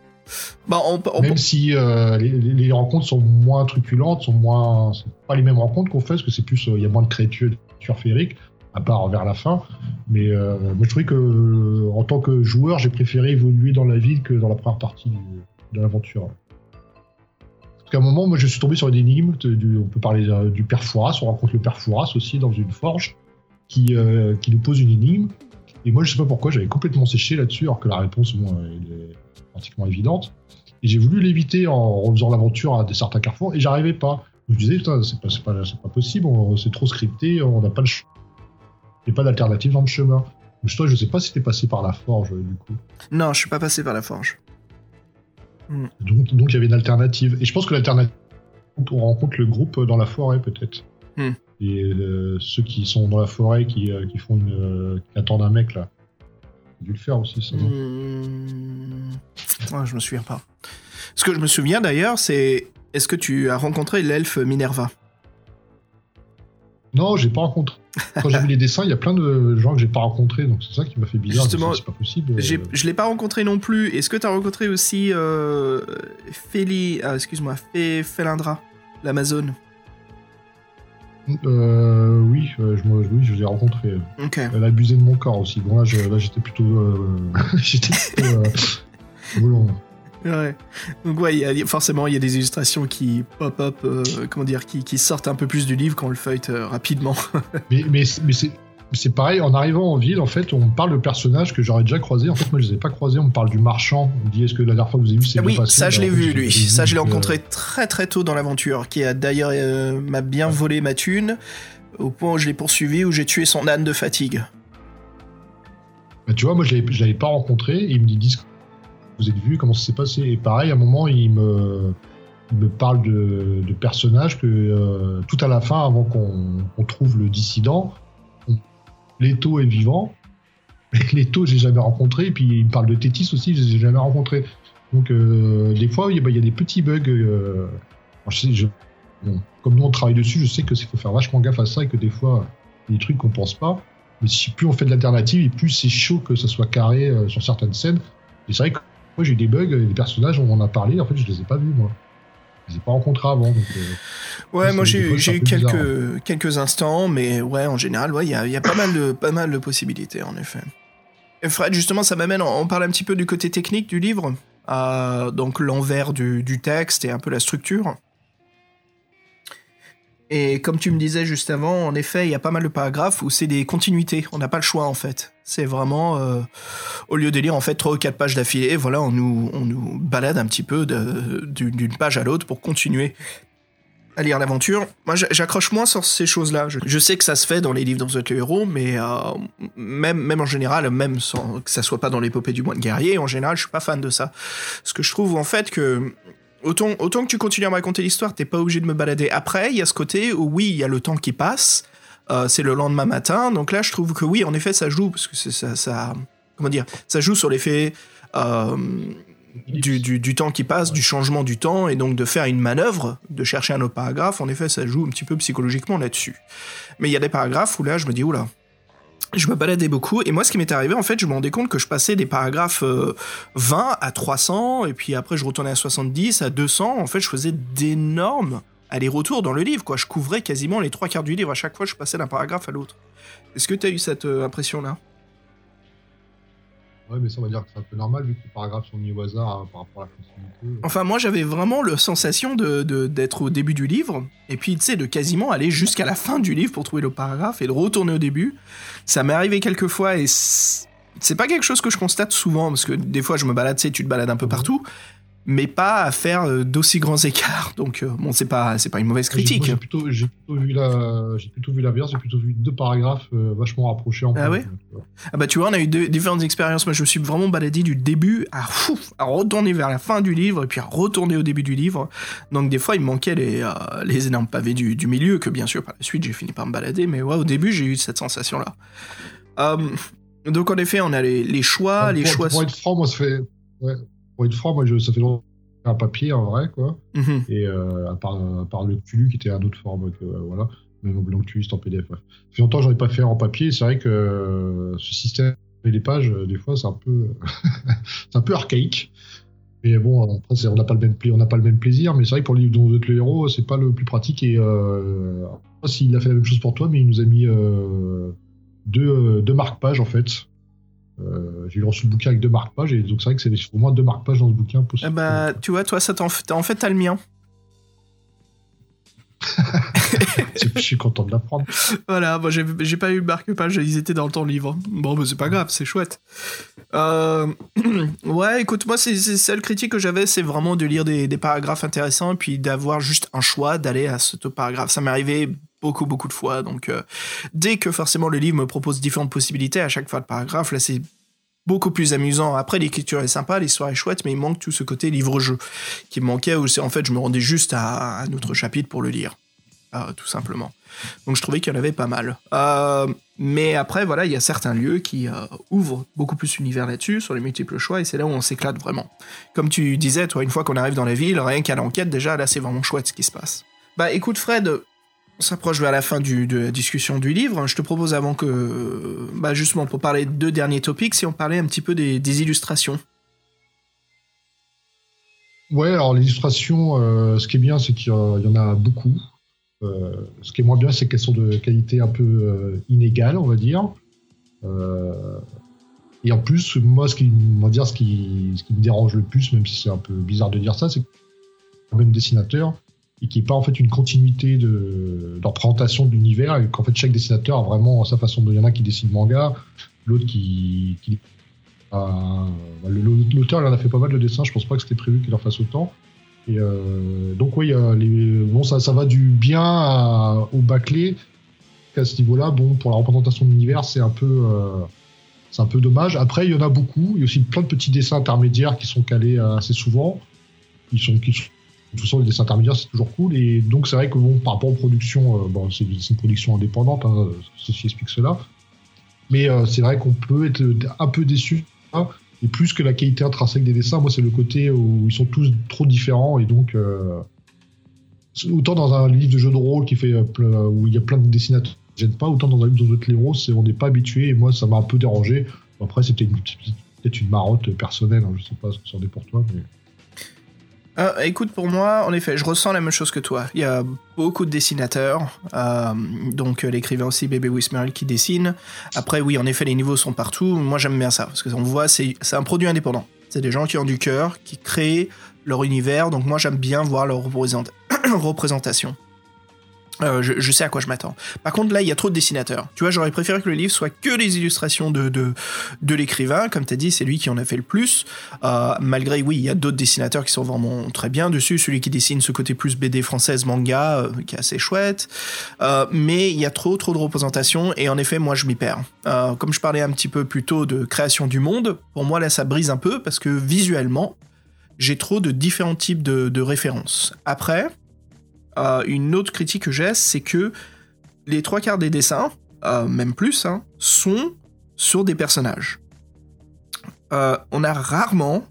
Bah, même si euh, les, rencontres sont moins truculentes, sont moins, pas les mêmes rencontres qu'on fait, parce que c'est plus, euh, il y a moins de créatures, féeriques, à part vers la fin. Mais moi, je trouvais que, en tant que joueur, j'ai préféré évoluer dans la ville que dans la première partie de l'aventure. Parce qu'à un moment, moi, je suis tombé sur une énigme. on peut parler du père Fouras. On rencontre le père Fouras aussi dans une forge qui, euh, qui nous pose une énigme. Et moi, je sais pas pourquoi, j'avais complètement séché là-dessus, alors que la réponse, moi, est pratiquement évidente. Et j'ai voulu l'éviter en refaisant l'aventure à des certains carrefours, et j'arrivais pas. Je me disais, putain, c'est pas, pas, pas, possible, c'est trop scripté, on n'a pas le Il n'y a pas d'alternative dans le chemin. Toi, je sais pas si t'es passé par la forge, du coup. Non, je suis pas passé par la forge. Donc, donc il y avait une alternative. Et je pense que l'alternative, on rencontre le groupe dans la forêt, peut-être. Hmm. Et euh, ceux qui sont dans la forêt, qui, euh, qui font une, euh, qui attendent un mec là. J'ai dû le faire aussi, ça. Ouais, je me souviens pas. Ce que je me souviens d'ailleurs, c'est est-ce que tu as rencontré l'elfe Minerva? Non, j'ai pas rencontré. Quand j'ai vu les dessins, il y a plein de gens que j'ai pas rencontrés, donc c'est ça qui m'a fait bizarre. Justement, c'est pas possible. euh, Je l'ai pas rencontré non plus. Est-ce que tu as rencontré aussi euh, ah, excuse-moi. Felindra, l'Amazone? Euh, oui, euh, je, oui, je l'ai rencontré. Ok. Elle a abusé de mon corps aussi. Bon, là, j'étais plutôt. euh, j'étais plutôt. euh, volant. Ouais. Donc ouais, il y a- forcément, il y a des illustrations qui pop-up, euh, comment dire, qui, qui sortent un peu plus du livre quand on le feuillete euh, rapidement. Mais, mais, mais c'est. Pareil, en arrivant en ville, en fait, on parle de personnages que j'aurais déjà croisés. En fait, moi, je les ai pas croisés. On me parle du marchand. On me dit, est-ce que la dernière fois que vous avez vu, c'est Ah oui, ça je l'ai vu lui. Ça je l'ai rencontré très très tôt dans l'aventure, qui a d'ailleurs euh, m'a bien volé ma thune au point où je l'ai poursuivi, où j'ai tué son âne de fatigue. bah, tu vois, moi, je l'avais pas rencontré. Et il me dit, dis vous êtes vu, comment ça s'est passé Et pareil, à un moment, il me, parle de, personnages que euh, tout à la fin, avant qu'on trouve le dissident, on- Leto est vivant. Leto, j'ai jamais rencontré. Et puis, il me parle de Tétis aussi, je les ai jamais rencontré. Donc, euh, des fois, il y, a, bah, il y a des petits bugs. euh, comme nous, on travaille dessus, je sais c'est faut faire vachement gaffe à ça et que des fois, il y a des trucs qu'on pense pas. Mais si plus on fait de l'alternative, et plus c'est chaud que ça soit carré sur certaines scènes. Et c'est vrai que moi, j'ai eu des bugs, des personnages, on en a parlé, en fait, je les ai pas vus, moi. Je les ai pas rencontrés avant. Donc, euh, Ouais, moi j'ai eu, peu quelques, instants, mais ouais, en général, ouais, il y a, y a pas, mal de, pas mal de possibilités en effet. Et Fred, justement, ça m'amène, on parle un petit peu du côté technique du livre, euh, donc l'envers du, du texte et un peu la structure. Et comme tu me disais juste avant, en effet, il y a pas mal de paragraphes où c'est des continuités. On n'a pas le choix en fait. C'est vraiment, euh, au lieu de lire en fait trois ou quatre pages d'affilée, voilà, on nous, on nous balade un petit peu d'une page à l'autre pour continuer à lire l'aventure. Moi, j'a- j'accroche moins sur ces choses-là. Je, sais que ça se fait dans les livres êtes le héros, mais euh, même, même en général, même sans que ça soit pas dans l'épopée du moine guerrier, en général, je suis pas fan de ça. Ce que je trouve en fait que autant, autant que tu continues à me raconter l'histoire, t'es pas obligé de me balader. Après, il y a ce côté où oui, il y a le temps qui passe. euh, c'est le lendemain matin, donc là, je trouve que oui, en effet, ça joue parce que ça, ça, comment dire, ça joue sur l'effet. euh, du, du- du temps qui passe, du changement du temps, et donc de faire une manœuvre, de chercher un autre paragraphe, en effet, ça joue un petit peu psychologiquement là-dessus. Mais il y a des paragraphes où là, je me dis, oula, je me baladais beaucoup, et moi, ce qui m'est arrivé, en fait, je me rendais compte que je passais des paragraphes euh, 20 à 300, et puis après, je retournais à 70, à 200, en fait, je faisais d'énormes allers-retours dans le livre, quoi. Je couvrais quasiment les trois quarts du livre, à chaque fois, je passais d'un paragraphe à l'autre. Est-ce que tu as eu cette euh, impression-là? Ouais, mais ça, on va dire que c'est un peu normal, vu que les paragraphes sont mis au hasard hein, par rapport à la continuité. Enfin, moi, j'avais vraiment la sensation de, de- d'être au début du livre, et puis, tu sais, de quasiment aller jusqu'à la fin du livre pour trouver le paragraphe et de retourner au début. Ça m'est arrivé quelques fois, et c'est c'est pas quelque chose que je constate souvent, parce que des fois, je me balade, tu sais, tu te balades un peu partout, mais pas à faire euh, d'aussi grands écarts. Donc, euh, bon, c'est pas, c'est pas une mauvaise critique. J'ai plutôt, j'ai plutôt vu la, j'ai plutôt vu l'inverse. J'ai plutôt vu deux paragraphes euh, vachement rapprochés en Ah ouais donc, Ah bah tu vois, on a eu deux, différentes expériences. Moi, je me suis vraiment baladé du début à, retourner vers la fin du livre et puis à retourner au début du livre. Donc des fois, il me manquait les, euh, les énormes pavés du, du milieu que bien sûr par la suite j'ai fini par me balader. Mais ouais, au début, j'ai eu cette sensation-là. Euh, donc en effet, on a les, les choix, pour, les choix. pour être franc, moi, ça fait, ouais, pour être franc, moi, je, ça fait longtemps un papier en vrai, quoi. Mhm. Et euh, à part, à part le Cthulhu qui était un autre format que euh, voilà, même le Cthulhu c'est en PDF. ouais. Ça fait longtemps que j'en ai pas fait en papier. C'est vrai que euh, ce système et les pages, des fois, c'est un peu, c'est un peu archaïque. Mais bon, après, on n'a pas le même on pas le même plaisir. Mais c'est vrai que pour le livre dont vous êtes le héros, c'est pas le plus pratique. Et euh, s'il a fait la même chose pour toi, mais il nous a mis euh, deux, deux marque-pages en fait. Euh, j'ai reçu le bouquin avec deux marque-pages et donc c'est vrai que c'est au moins deux marque-pages dans ce bouquin possible. bah, tu vois, toi, ça t'en, fait- en fait, t'as le mien. je suis content de l'apprendre. Voilà, moi j'ai pas eu le marque-page, ils étaient dans le temps livre. Bon, bah c'est pas grave, c'est chouette. Euh, ouais, écoute, moi, c'est c'est- seule critique que j'avais, c'est vraiment de lire des, des paragraphes intéressants et puis d'avoir juste un choix d'aller à ce paragraphe. Ça m'est arrivé beaucoup, beaucoup de fois. Donc, euh, dès que forcément le livre me propose différentes possibilités à chaque fois de paragraphe, là, c'est beaucoup plus amusant. Après, l'écriture est sympa, l'histoire est chouette, mais il manque tout ce côté livre-jeu qui me manquait, où c'est en fait, je me rendais juste à un autre chapitre pour le lire. Euh, tout simplement. Donc je trouvais qu'il y en avait pas mal. Euh, mais après, voilà, il y a certains lieux qui ouvrent beaucoup plus l'univers là-dessus, sur les multiples choix, et c'est là où on s'éclate vraiment. Comme tu disais, toi, une fois qu'on arrive dans la ville, rien qu'à l'enquête, déjà, là, c'est vraiment chouette ce qui se passe. Bah écoute, Fred, on s'approche vers la fin de la discussion du livre. Je te propose avant que, bah justement, pour parler de deux derniers topics, si on parlait un petit peu des, illustrations. Ouais, alors l'illustration, ce qui est bien, c'est qu'il y en a beaucoup. Euh, ce qui est moins bien, c'est qu'elles sont de qualité un peu euh, inégale, on va dire. Euh, et en plus, moi, ce qui, on dire, ce qui, me dérange le plus, même si c'est un peu bizarre de dire ça, c'est le même dessinateur et qui n'est pas en fait une continuité de, de représentation de l'univers et qu'en fait chaque dessinateur a vraiment sa façon de. Il y en a qui dessine manga, l'autre qui. qui L'auteur, il en a fait pas mal de dessins, je pense pas que c'était prévu qu'il en fasse autant. Et euh, donc oui, bon, ça, ça va du bien au bâclé. À ce niveau-là, bon, pour la représentation de l'univers, c'est un peu, euh, c'est un peu dommage. Après, il y en a beaucoup. Il y a aussi plein de petits dessins intermédiaires qui sont calés assez souvent. Ils sont, qui sont de toute façon, les dessins intermédiaires, c'est toujours cool. Et donc, c'est vrai que bon, par rapport aux productions, euh, bon, c'est une production indépendante, hein, ceci explique cela. Mais c'est vrai qu'on peut être un peu déçu. Hein, et plus que la qualité intrinsèque des dessins, moi, c'est le côté où ils sont tous trop différents. Et donc, euh, autant dans un livre de jeu de rôle qui fait, euh, où il y a plein de dessinateurs qui ne gênent pas, autant dans un livre de c'est on n'est pas habitué. Et moi, ça m'a un peu dérangé. Après, c'était peut-être une marotte personnelle. Hein, je sais pas ce que c'en est pour toi. Euh, écoute, pour moi, en effet, je ressens la même chose que toi. Il y a beaucoup de dessinateurs, euh, donc euh, l'écrivain aussi, Bébé Wismerl, qui dessine. Après, oui, en effet, les niveaux sont partout. Moi, j'aime bien ça, parce que on voit, c'est un produit indépendant. C'est des gens qui ont du cœur, qui créent leur univers, donc moi, j'aime bien voir leur représentation. Euh, je, sais à quoi je m'attends. Par contre, là, il y a trop de dessinateurs. Tu vois, j'aurais préféré que le livre soit que les illustrations de, de, l'écrivain. Comme tu as dit, c'est lui qui en a fait le plus. Euh, malgré, oui, il y a d'autres dessinateurs qui sont vraiment très bien dessus. Celui qui dessine ce côté plus BD française, manga, euh, qui est assez chouette. mais il y a trop, trop de représentation. Et en effet, moi, je m'y perds. comme je parlais un petit peu plus tôt de création du monde, pour moi, là, ça brise un peu parce que visuellement, j'ai trop de différents types de références. Après, euh, une autre critique que j'ai, c'est que les trois quarts des dessins, euh, même plus, hein, sont sur des personnages. Euh, on a rarement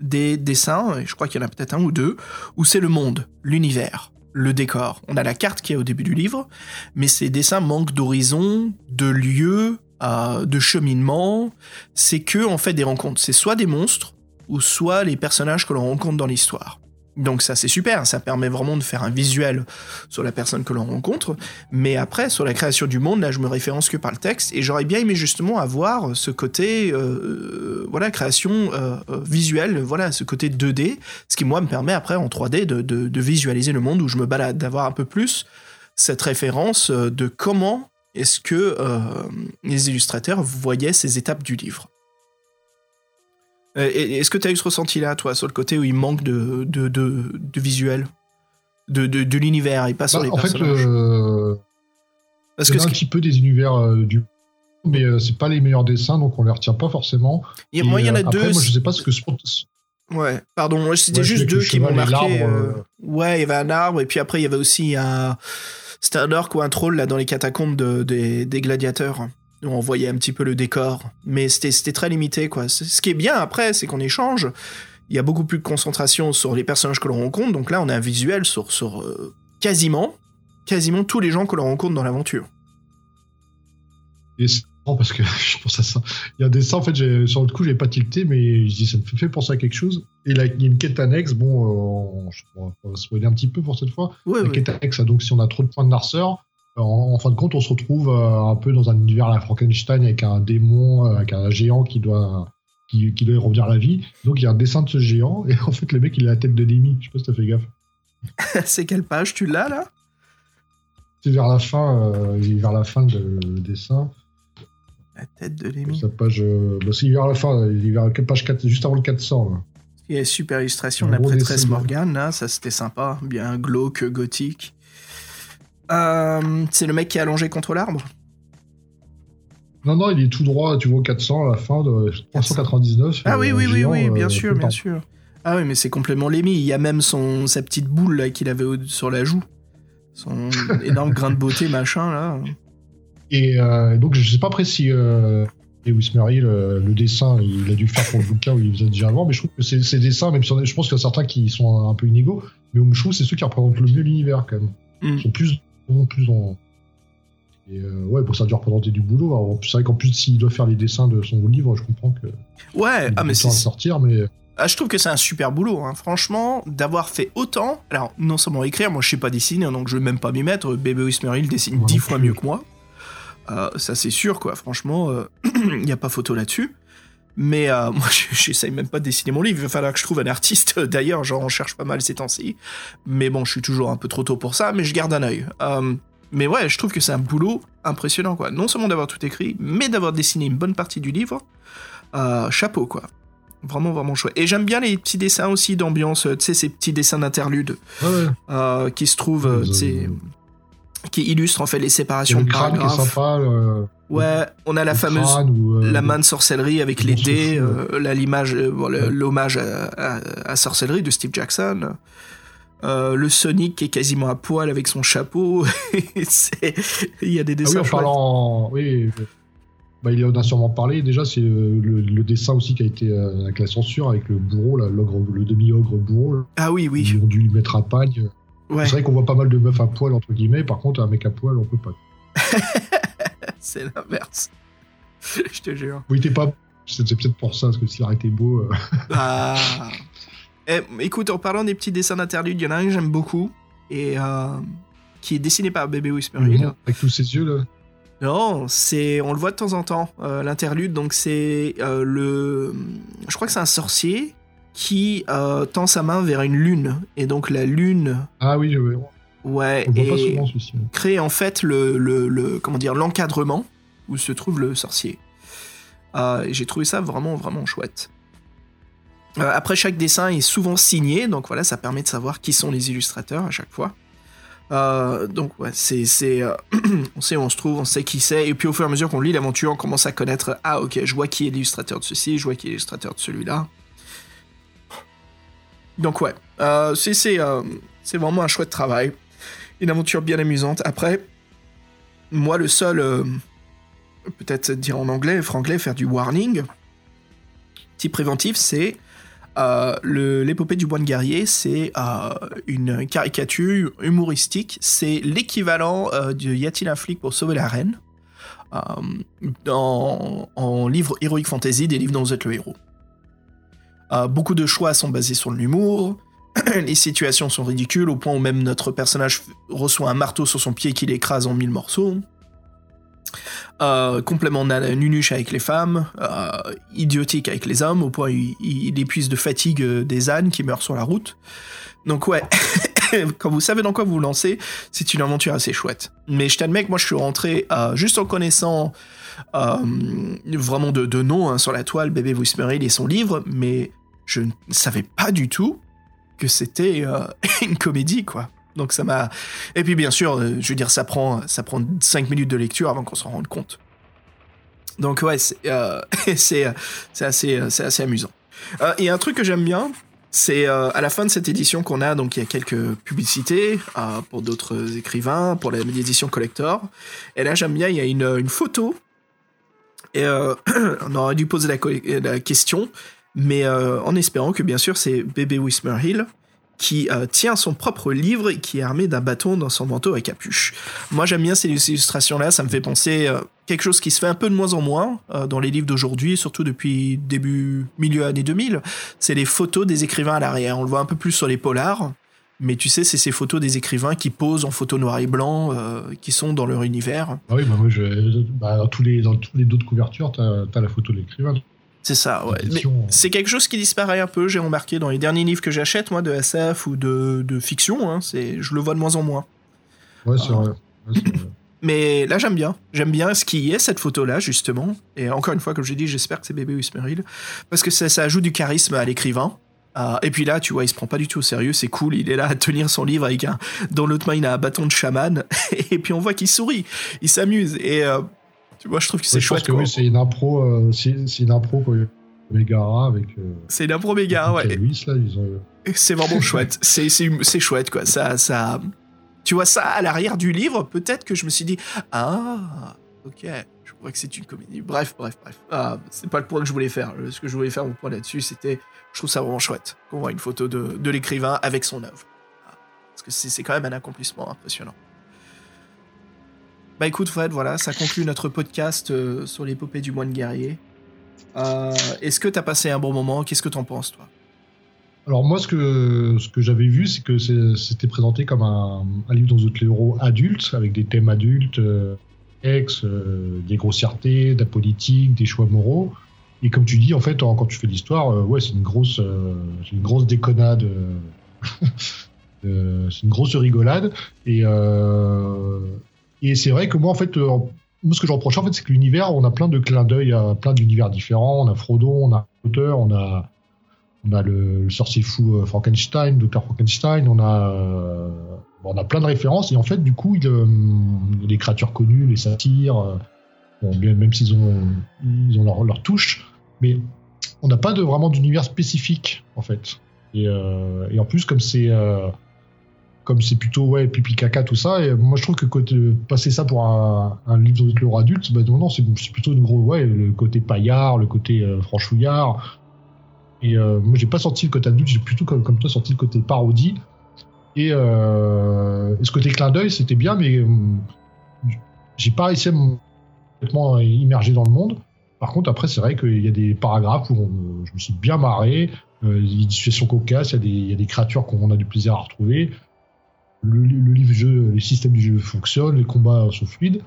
des dessins, et je crois qu'il y en a peut-être un ou deux, où c'est le monde, l'univers, le décor. On a la carte qui est au début du livre, mais ces dessins manquent d'horizon, de lieux, de cheminement. C'est que en fait des rencontres. C'est soit des monstres, ou soit les personnages que l'on rencontre dans l'histoire. Donc ça c'est super, ça permet vraiment de faire un visuel sur la personne que l'on rencontre, mais après sur la création du monde, là je me référence que par le texte, et j'aurais bien aimé justement avoir ce côté, euh, euh, voilà, création euh, visuelle, voilà, ce côté 2D, ce qui moi me permet après en 3D de, visualiser le monde où je me balade, d'avoir un peu plus cette référence de comment est-ce que les illustrateurs voyaient ces étapes du livre. Euh, est-ce que tu as eu ce ressenti-là, toi, sur le côté où il manque de, de, de, visuel de, de, l'univers et pas sur bah, les en personnages? fait, euh, Parce que un petit peu des univers euh, du mais c'est pas les meilleurs dessins, donc on les retient pas forcément. moi, il y en a deux. Moi, je sais pas ce que. Ouais, pardon, c'était juste deux qui m'ont marqué. Ouais, il y avait un arbre, et puis après, il y avait aussi un. C'était un orc ou un troll là dans les catacombes des, des gladiateurs on voyait un petit peu le décor, mais c'était très limité, quoi. Ce qui est bien après, c'est qu'on échange. Il y a beaucoup plus de concentration sur les personnages que l'on rencontre, donc là, on a un visuel sur, sur euh, quasiment, quasiment tous les gens que l'on rencontre dans l'aventure. Et c'est parce que je pense à ça. Il y a des ça, en fait, sur le coup, j'ai pas tilté, mais je dis, ça me fait penser à quelque chose. Et là, il y a une quête annexe, bon, euh, je vais spoiler un petit peu pour cette fois. la quête annexe, donc si on a trop de points de narceur, en, fin de compte, on se retrouve euh, un peu dans un univers à la Frankenstein avec un démon, euh, avec un géant qui doit, qui, doit revenir à la vie. Donc il y a un dessin de ce géant, et en fait, le mec, il a la tête de Demi. Je sais pas si t'as fait gaffe. c'est quelle page? Tu l'as là? C'est vers la fin, euh, vers la fin de dessin. La tête de Demi. Sa page, bah, c'est vers la fin, il est vers page 4, juste avant le 400. Là. Il y a super illustration de la prêtresse Morgane, là, ça c'était sympa, bien glauque, gothique. Euh, c'est le mec qui est allongé contre l'arbre Non, non, il est tout droit, tu vois, 400 à la fin de 399. Ah oui, euh, oui, oui, géant, oui, bien euh, sûr, bien sûr. Ah oui, mais c'est complètement l'émi. Il y a même son, sa petite boule qu'il avait sur la joue. Son énorme grain de beauté, machin, là. Et euh, donc, je sais pas après si euh, Lewis Merrill, euh, le dessin, il a dû le faire pour le bouquin où il faisait déjà avant, mais je trouve que ces, ces dessins, même si on je pense qu'il y a certains qui sont un peu inégaux, mais que c'est ceux qui représentent le mieux l'univers quand même. Mm. Ils sont plus, plus dans. Et euh, ouais, pour ça, doit représenter du boulot. Alors, C'est vrai qu'en plus, s'il doit faire les dessins de son livre, je comprends que. Ouais, ah, mais c'est. sortir, mais Ah, je trouve que c'est un super boulot, hein. franchement, d'avoir fait autant. Alors, non seulement écrire, moi je sais pas dessiner, donc je vais même pas m'y mettre. Bébé Ismail dessine dix fois mieux que moi. Euh, ça c'est sûr, quoi. Franchement, il n'y a pas photo là-dessus. Mais euh, moi, je- j'essaye même pas de dessiner mon livre. Il va falloir que je trouve un artiste. D'ailleurs, j'en cherche pas mal ces temps-ci. Mais bon, je suis toujours un peu trop tôt pour ça, mais je garde un œil. Euh, mais ouais, je trouve que c'est un boulot impressionnant, quoi. Non seulement d'avoir tout écrit, mais d'avoir dessiné une bonne partie du livre. Euh, chapeau, quoi. Vraiment, vraiment chouette. Et j'aime bien les petits dessins aussi d'ambiance, euh, tu sais, ces petits dessins d'interlude ouais, qui se trouvent, Ouais, tu sais, qui illustrent en fait les séparations le de crâne qui est paragraphes. sympa. le- Ouais, on a la le fameuse crâne ou, euh, la main de sorcellerie avec le les dés, euh, euh, bon, l'hommage à, à- à sorcellerie de Steve Jackson. Euh, le Sonic qui est quasiment à poil avec son chapeau. Il y a des Ah dessins oui, en parlant. Oui, bah, il en a sûrement parlé. Déjà, c'est le, dessin aussi qui a été euh, avec la censure, avec le bourreau, là, le demi-ogre bourreau. Ah oui, oui. Ils ont dû lui mettre à pagne. Ouais, C'est vrai qu'on voit pas mal de meufs à poil, entre guillemets. Par contre, un mec à poil, on peut pas. c'est l'inverse. Je te jure. Oui, t'es pas. C'était peut-être pour ça, parce que s'il été beau. euh, Ah. Eh, écoute, en parlant des petits dessins d'interlude, il y en a un que j'aime beaucoup et euh, qui est dessiné par Bébé Whispery. là. avec tous ses yeux, là. Non, c'est on le voit de temps en temps euh, l'interlude. Donc c'est euh, le, je crois que c'est un sorcier qui euh, tend sa main vers une lune et donc la lune, Ah oui, je- ouais, on pas et souvent, crée en fait le, le, le- comment dire l'encadrement où se trouve le sorcier. Euh, J'ai trouvé ça vraiment vraiment chouette. Euh, après chaque dessin est souvent signé, donc voilà, ça permet de savoir qui sont les illustrateurs à chaque fois. Euh, donc ouais, c'est c'est euh, on sait où on se trouve, on sait qui c'est, et puis au fur et à mesure qu'on lit l'aventure, on commence à connaître ah ok, je vois qui est l'illustrateur de ceci, je vois qui est l'illustrateur de celui-là. Donc ouais, euh, euh, c'est vraiment un chouette travail, une aventure bien amusante. Après, moi le seul, euh, peut-être dire en anglais, franglais, faire du warning, petit préventif, c'est l'épopée du bois de guerrier, c'est une caricature humoristique. C'est l'équivalent de Y a-t-il un flic pour sauver la reine dans- en livre Heroic Fantasy, des livres dont vous êtes le héros. Euh, beaucoup de choix sont basés sur l'humour. Les situations sont ridicules au point où même notre personnage reçoit un marteau sur son pied qui l'écrase en mille morceaux. Euh, complètement na- nunuche avec les femmes, euh, idiotique avec les hommes, au point où il, épuise de fatigue euh, des ânes qui meurent sur la route. Donc ouais, quand vous savez dans quoi vous vous lancez, c'est une aventure assez chouette. Mais je t'admets que moi je suis rentré juste en connaissant vraiment de, de nom hein, sur la toile, Bébé Whisperil et son livre, mais je ne savais pas du tout que c'était euh, une comédie, quoi. Donc ça m'a... Et puis bien sûr, euh, je veux dire, ça prend, ça prend 5 minutes de lecture avant qu'on s'en rende compte. Donc ouais, c'est euh, assez, assez amusant. Euh, Et un truc que j'aime bien, c'est à la fin de cette édition qu'on a, donc il y a quelques publicités pour d'autres écrivains, pour l'édition collector. Et là, j'aime bien, il y a une, une photo. Et on aurait dû poser la question, mais euh, en espérant que bien sûr c'est Bébé Whisper Hill qui euh, tient son propre livre et qui est armé d'un bâton dans son manteau à capuche. Moi j'aime bien ces illustrations-là, ça me fait penser euh, quelque chose qui se fait un peu de moins en moins euh, dans les livres d'aujourd'hui, surtout depuis début, milieu années 2000, c'est les photos des écrivains à l'arrière. On le voit un peu plus sur les polars, mais tu sais, c'est ces photos des écrivains qui posent en photo noir et blanc, qui sont dans leur univers. Ah oui, bah, je, bah, dans tous les, dans tous les dos de couverture, t'as as la photo de l'écrivain. C'est ça, ouais. Mais c'est quelque chose qui disparaît un peu, j'ai remarqué dans les derniers livres que j'achète, moi, de SF ou de, de fiction, hein, c'est, je le vois de moins en moins. Ouais, c'est Ah. vrai. Ouais, c'est vrai. Mais là, j'aime bien. J'aime bien ce qui est, cette photo-là, justement. Et encore une fois, comme j'ai dit, j'espère que c'est Bébé Whisperil. Parce que ça, ça ajoute du charisme à l'écrivain. et puis là, tu vois, il se prend pas du tout au sérieux, c'est cool, il est là à tenir son livre avec un. Dans l'autre main, il a un bâton de chaman, et puis on voit qu'il sourit, il s'amuse, et tu vois, je trouve que c'est chouette. Que oui, c'est une impro, c'est une impro quoi. Megara avec. c'est une impro Megara, ouais. Louis, là, ils ont c'est vraiment chouette. C'est, c'est, chouette, quoi. Ça, ça, tu vois ça à l'arrière du livre, peut-être que je me suis dit, ah, ok, je crois que c'est une comédie. Bref, bref, bref. Ah, c'est pas le point que je voulais faire. Ce que je voulais faire, mon point là-dessus, c'était, je trouve ça vraiment chouette qu'on voit une photo de, de l'écrivain avec son œuvre. Ah, parce que c'est, c'est quand même un accomplissement impressionnant. Bah écoute Fred, voilà, ça conclut notre podcast euh, sur l'épopée du moine guerrier. Euh, est-ce que t'as passé un bon moment? Qu'est-ce que t'en penses toi? Alors moi, ce que, ce que j'avais vu, c'est que c'était présenté comme un, livre dans le héros adulte, avec des thèmes adultes, euh, ex, des grossièretés, de la politique, des choix moraux. Et comme tu dis, en fait, quand tu fais l'histoire, ouais, c'est une grosse, une grosse déconnade, c'est une grosse rigolade. Et, et c'est vrai que moi, en fait, moi, ce que je reproche, en fait, c'est que l'univers, on a plein de clins d'œil à plein d'univers différents. On a Frodo, on a auteur, on a on a le, sorcier fou euh, Frankenstein, Dr Frankenstein, on a, euh, on a plein de références et en fait du coup il, euh, des créatures connues, les satyres, même s'ils ont, ils ont leur, leur touche, mais on n'a pas de, vraiment d'univers spécifique en fait. Et en plus comme c'est comme c'est plutôt ouais pipi caca tout ça et moi je trouve que passer ça pour un, livre de l'heure adulte bah non, c'est plutôt une gros ouais le côté paillard le côté franchouillard et euh, moi, j'ai pas sorti le côté adulte, j'ai plutôt comme, toi sorti le côté parodie. Et, euh, ce côté clin d'œil, c'était bien, mais euh, j'ai pas réussi à me complètement immerger dans le monde. Par contre, après, c'est vrai qu'il y a des paragraphes où je me suis bien marré. Euh, il y a des situations cocasses, il y a des créatures qu'on a du plaisir à retrouver. Le, le livre jeu, les systèmes du jeu fonctionnent, les combats sont fluides.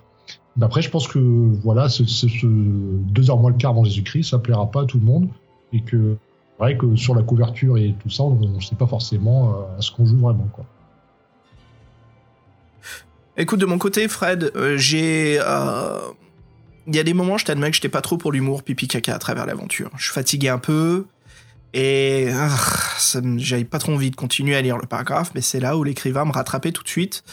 Mais après, je pense que voilà, ce, ce, deux heures moins le quart avant Jésus-Christ, ça plaira pas à tout le monde et que vrai que sur la couverture et tout ça, on ne sait pas forcément euh, à ce qu'on joue vraiment. Écoute, de mon côté, Fred, euh, j'ai. Euh, il y a des moments, je t'admets que j'étais pas trop pour l'humour pipi caca à travers l'aventure. Je suis fatigué un peu. Et ah, j'avais pas trop envie de continuer à lire le paragraphe, mais c'est là où l'écrivain me rattrapait tout de suite.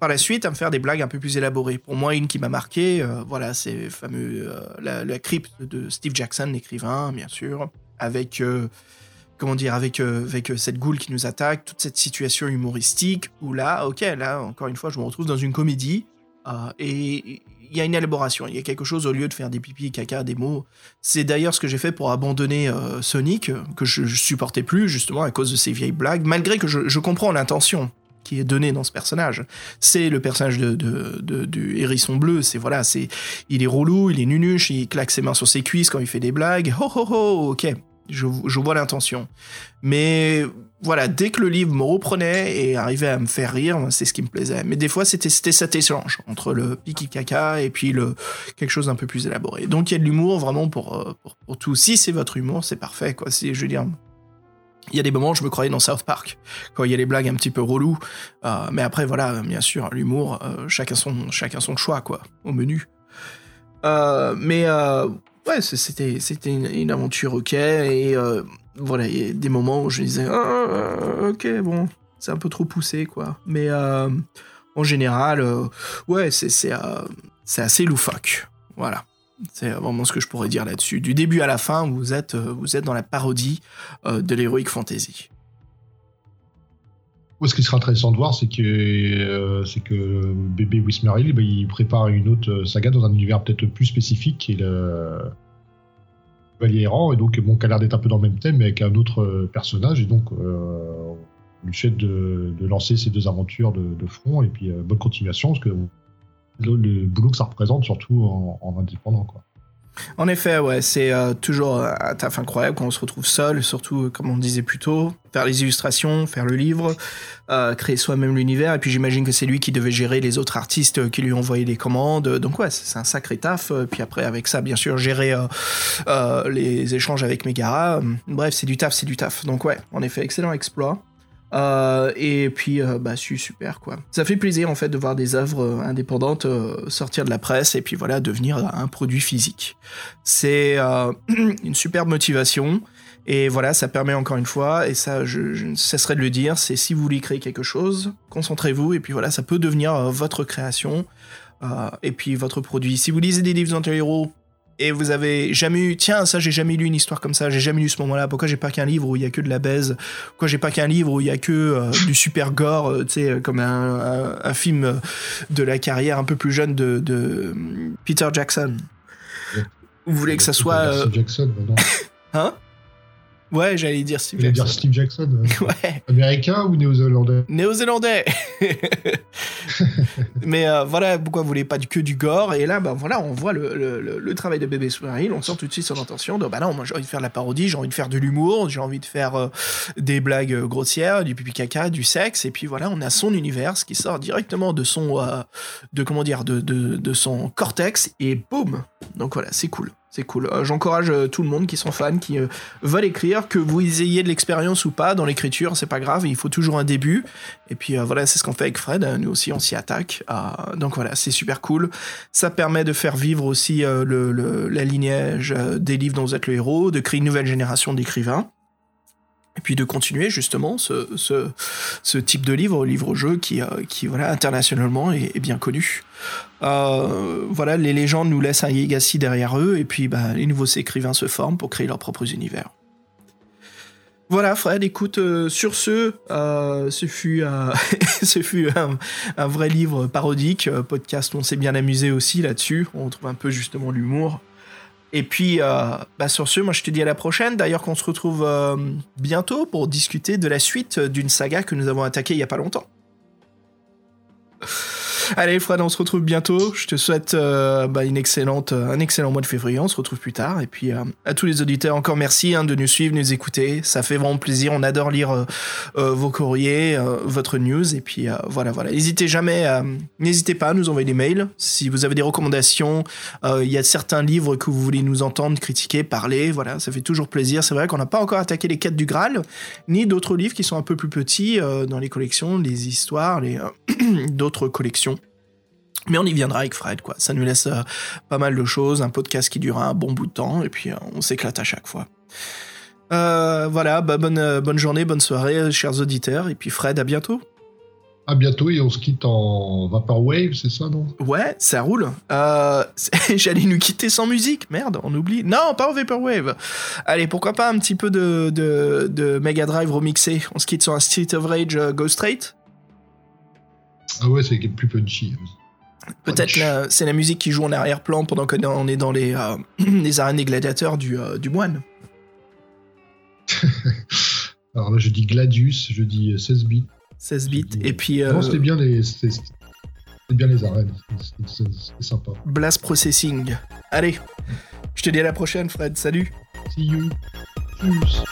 Par la suite, à me faire des blagues un peu plus élaborées. Pour moi, une qui m'a marqué, voilà, c'est fameux la, la, crypte de Steve Jackson, l'écrivain, bien sûr avec euh, comment dire, avec, euh, avec euh, cette goule qui nous attaque, toute cette situation humoristique, où là, ok, là, encore une fois, je me retrouve dans une comédie, et il y a une élaboration, il y a quelque chose au lieu de faire des pipis, caca, des mots. C'est d'ailleurs ce que j'ai fait pour abandonner Sonic, que je, supportais plus, justement, à cause de ces vieilles blagues, malgré que je, comprends l'intention qui est donnée dans ce personnage. C'est le personnage de, du hérisson bleu, c'est voilà, c'est il est relou, il est nunuche, il claque ses mains sur ses cuisses quand il fait des blagues. Ho ho ho, ok, je, vois l'intention. Mais voilà, dès que le livre me reprenait et arrivait à me faire rire, c'est ce qui me plaisait. Mais des fois, c'était cet échange entre le piqui caca et puis le quelque chose d'un peu plus élaboré. Donc il y a de l'humour vraiment pour, euh, pour, tout. Si c'est votre humour, c'est parfait. Quoi. Si, je veux dire, il y a des moments où je me croyais dans South Park, quand il y a les blagues un petit peu reloues. Euh, mais après, voilà, bien sûr, l'humour, euh, chacun, son, chacun son choix, quoi, au menu. mais ouais, c'était c'était une, aventure ok et euh, voilà, il y a des moments où je disais ah, ok bon, c'est un peu trop poussé quoi. Mais euh, en général, euh, ouais, c'est assez loufoque. Voilà. C'est vraiment ce que je pourrais dire là-dessus. Du début à la fin, vous êtes, vous êtes dans la parodie de l'heroic fantasy. ce qui sera intéressant de voir, c'est que, c'est que bébé Wismerhill, bah, il prépare une autre saga dans un univers peut-être plus spécifique, Et donc bon, qui a l'air d'être un peu dans le même thème, mais avec un autre euh, personnage, et donc euh, on lui souhaite de, lancer ces deux aventures de, front, et puis euh, bonne continuation, parce que le, boulot que ça représente, surtout en, en indépendant, quoi. En effet, ouais, c'est euh, toujours un taf incroyable quand on se retrouve seul, surtout euh, comme on disait plus tôt, faire les illustrations, faire le livre, euh, créer soi-même l'univers. Et puis j'imagine que c'est lui qui devait gérer les autres artistes qui lui envoyaient les commandes. Donc ouais, c'est un sacré taf. Puis après, avec ça, bien sûr, gérer les échanges avec Megara. Bref, c'est du taf, c'est du taf. Donc ouais, en effet, excellent exploit. Euh, et puis, euh, bah, super quoi. Ça fait plaisir en fait de voir des œuvres euh, indépendantes sortir de la presse et puis voilà devenir un produit physique. C'est une superbe motivation. Et voilà, ça permet encore une fois, et ça, je, je ne cesserai de le dire, c'est si vous voulez créer quelque chose, concentrez-vous, et puis voilà, ça peut devenir euh, votre création, euh, et puis votre produit. Si vous lisez des livres d'anti-héros, et vous avez jamais eu, tiens, ça j'ai jamais lu une histoire comme ça, j'ai jamais lu ce moment-là, pourquoi j'ai pas qu'un livre où il y a que de la baise, pourquoi j'ai pas qu'un livre où il y a que euh, du super gore, euh, tu sais, comme un, un, un, film de la carrière un peu plus jeune de, de Peter Jackson? Vous voulez que ça soit. Euh... Jackson, hein? Ouais, j'allais dire Steve Jackson. dire Steve Jackson. Ouais. Américain ou néo-zélandais? Néo-zélandais Mais euh, voilà, pourquoi vous voulez pas que du gore Et là, bah, voilà, on voit le, le, le travail de bébé Swearhill, on sent tout de suite son intention de bah non, moi j'ai envie de faire de la parodie, j'ai envie de faire de l'humour, j'ai envie de faire euh, des blagues euh, grossières, du pipi caca, du sexe, et puis voilà, on a son univers qui sort directement de son, euh, de comment dire, de, de, de son cortex, et boum Donc voilà, c'est cool. C'est cool. Euh, J'encourage euh, tout le monde qui sont fans, qui euh, veulent écrire, que vous ayez de l'expérience ou pas dans l'écriture, c'est pas grave, il faut toujours un début. Et puis voilà, c'est ce qu'on fait avec Fred, nous aussi on s'y attaque. Donc voilà, c'est super cool. Ça permet de faire vivre aussi le, la lignage des livres dont vous êtes le héros, de créer une nouvelle génération d'écrivains. Et puis de continuer justement ce, ce, type de livre, livre-jeu qui, euh, qui voilà, internationalement est, bien connu. Euh, voilà, les légendes nous laissent un legacy derrière eux, et puis bah, les nouveaux écrivains se forment pour créer leurs propres univers. Voilà, Fred, écoute, euh, sur ce, ce fut, ce fut un, un, vrai livre parodique, podcast on s'est bien amusé aussi là-dessus, on trouve un peu justement l'humour. Et puis, bah, sur ce, moi je te dis à la prochaine, d'ailleurs qu'on se retrouve bientôt pour discuter de la suite d'une saga que nous avons attaquée il y a pas longtemps. Allez, Fred, on se retrouve bientôt. Je te souhaite euh, bah, une excellente, un excellent mois de février. On se retrouve plus tard. Et puis, euh, à tous les auditeurs, encore merci hein, de nous suivre, nous écouter. Ça fait vraiment plaisir. On adore lire euh, vos courriers, votre news. Et puis, voilà, voilà. N'hésitez jamais, n'hésitez pas à nous envoyer des mails. Si vous avez des recommandations, il y a certains livres que vous voulez nous entendre critiquer, parler. Voilà, ça fait toujours plaisir. C'est vrai qu'on n'a pas encore attaqué les quêtes du Graal, ni d'autres livres qui sont un peu plus petits dans les collections, les histoires, les d'autres collections. Mais on y viendra avec Fred, quoi. Ça nous laisse euh, pas mal de choses, un podcast qui dure un bon bout de temps, et puis euh, on s'éclate à chaque fois. Euh, voilà, bah, bonne, bonne journée, bonne soirée, chers auditeurs, et puis Fred, à bientôt. À bientôt, et on se quitte en Vaporwave, c'est ça, non? Ouais, ça roule. J'allais nous quitter sans musique, merde, on oublie. Non, pas en Vaporwave. Allez, pourquoi pas un petit peu de, de, de Mega Drive remixé On se quitte sur un Street of Rage Go Straight Ah ouais, c'est plus punchy. Peut-être c'est la musique qui joue en arrière-plan pendant qu'on est dans les, euh, les arènes des gladiateurs du, euh, du moine. Alors là, je dis Gladius, je dis 16 bits. 16 bits, et puis. Non, c'était bien les. Bien les arènes, c'était sympa. Blast Processing. Allez, je te dis à la prochaine, Fred, salut. See you. Tschüss.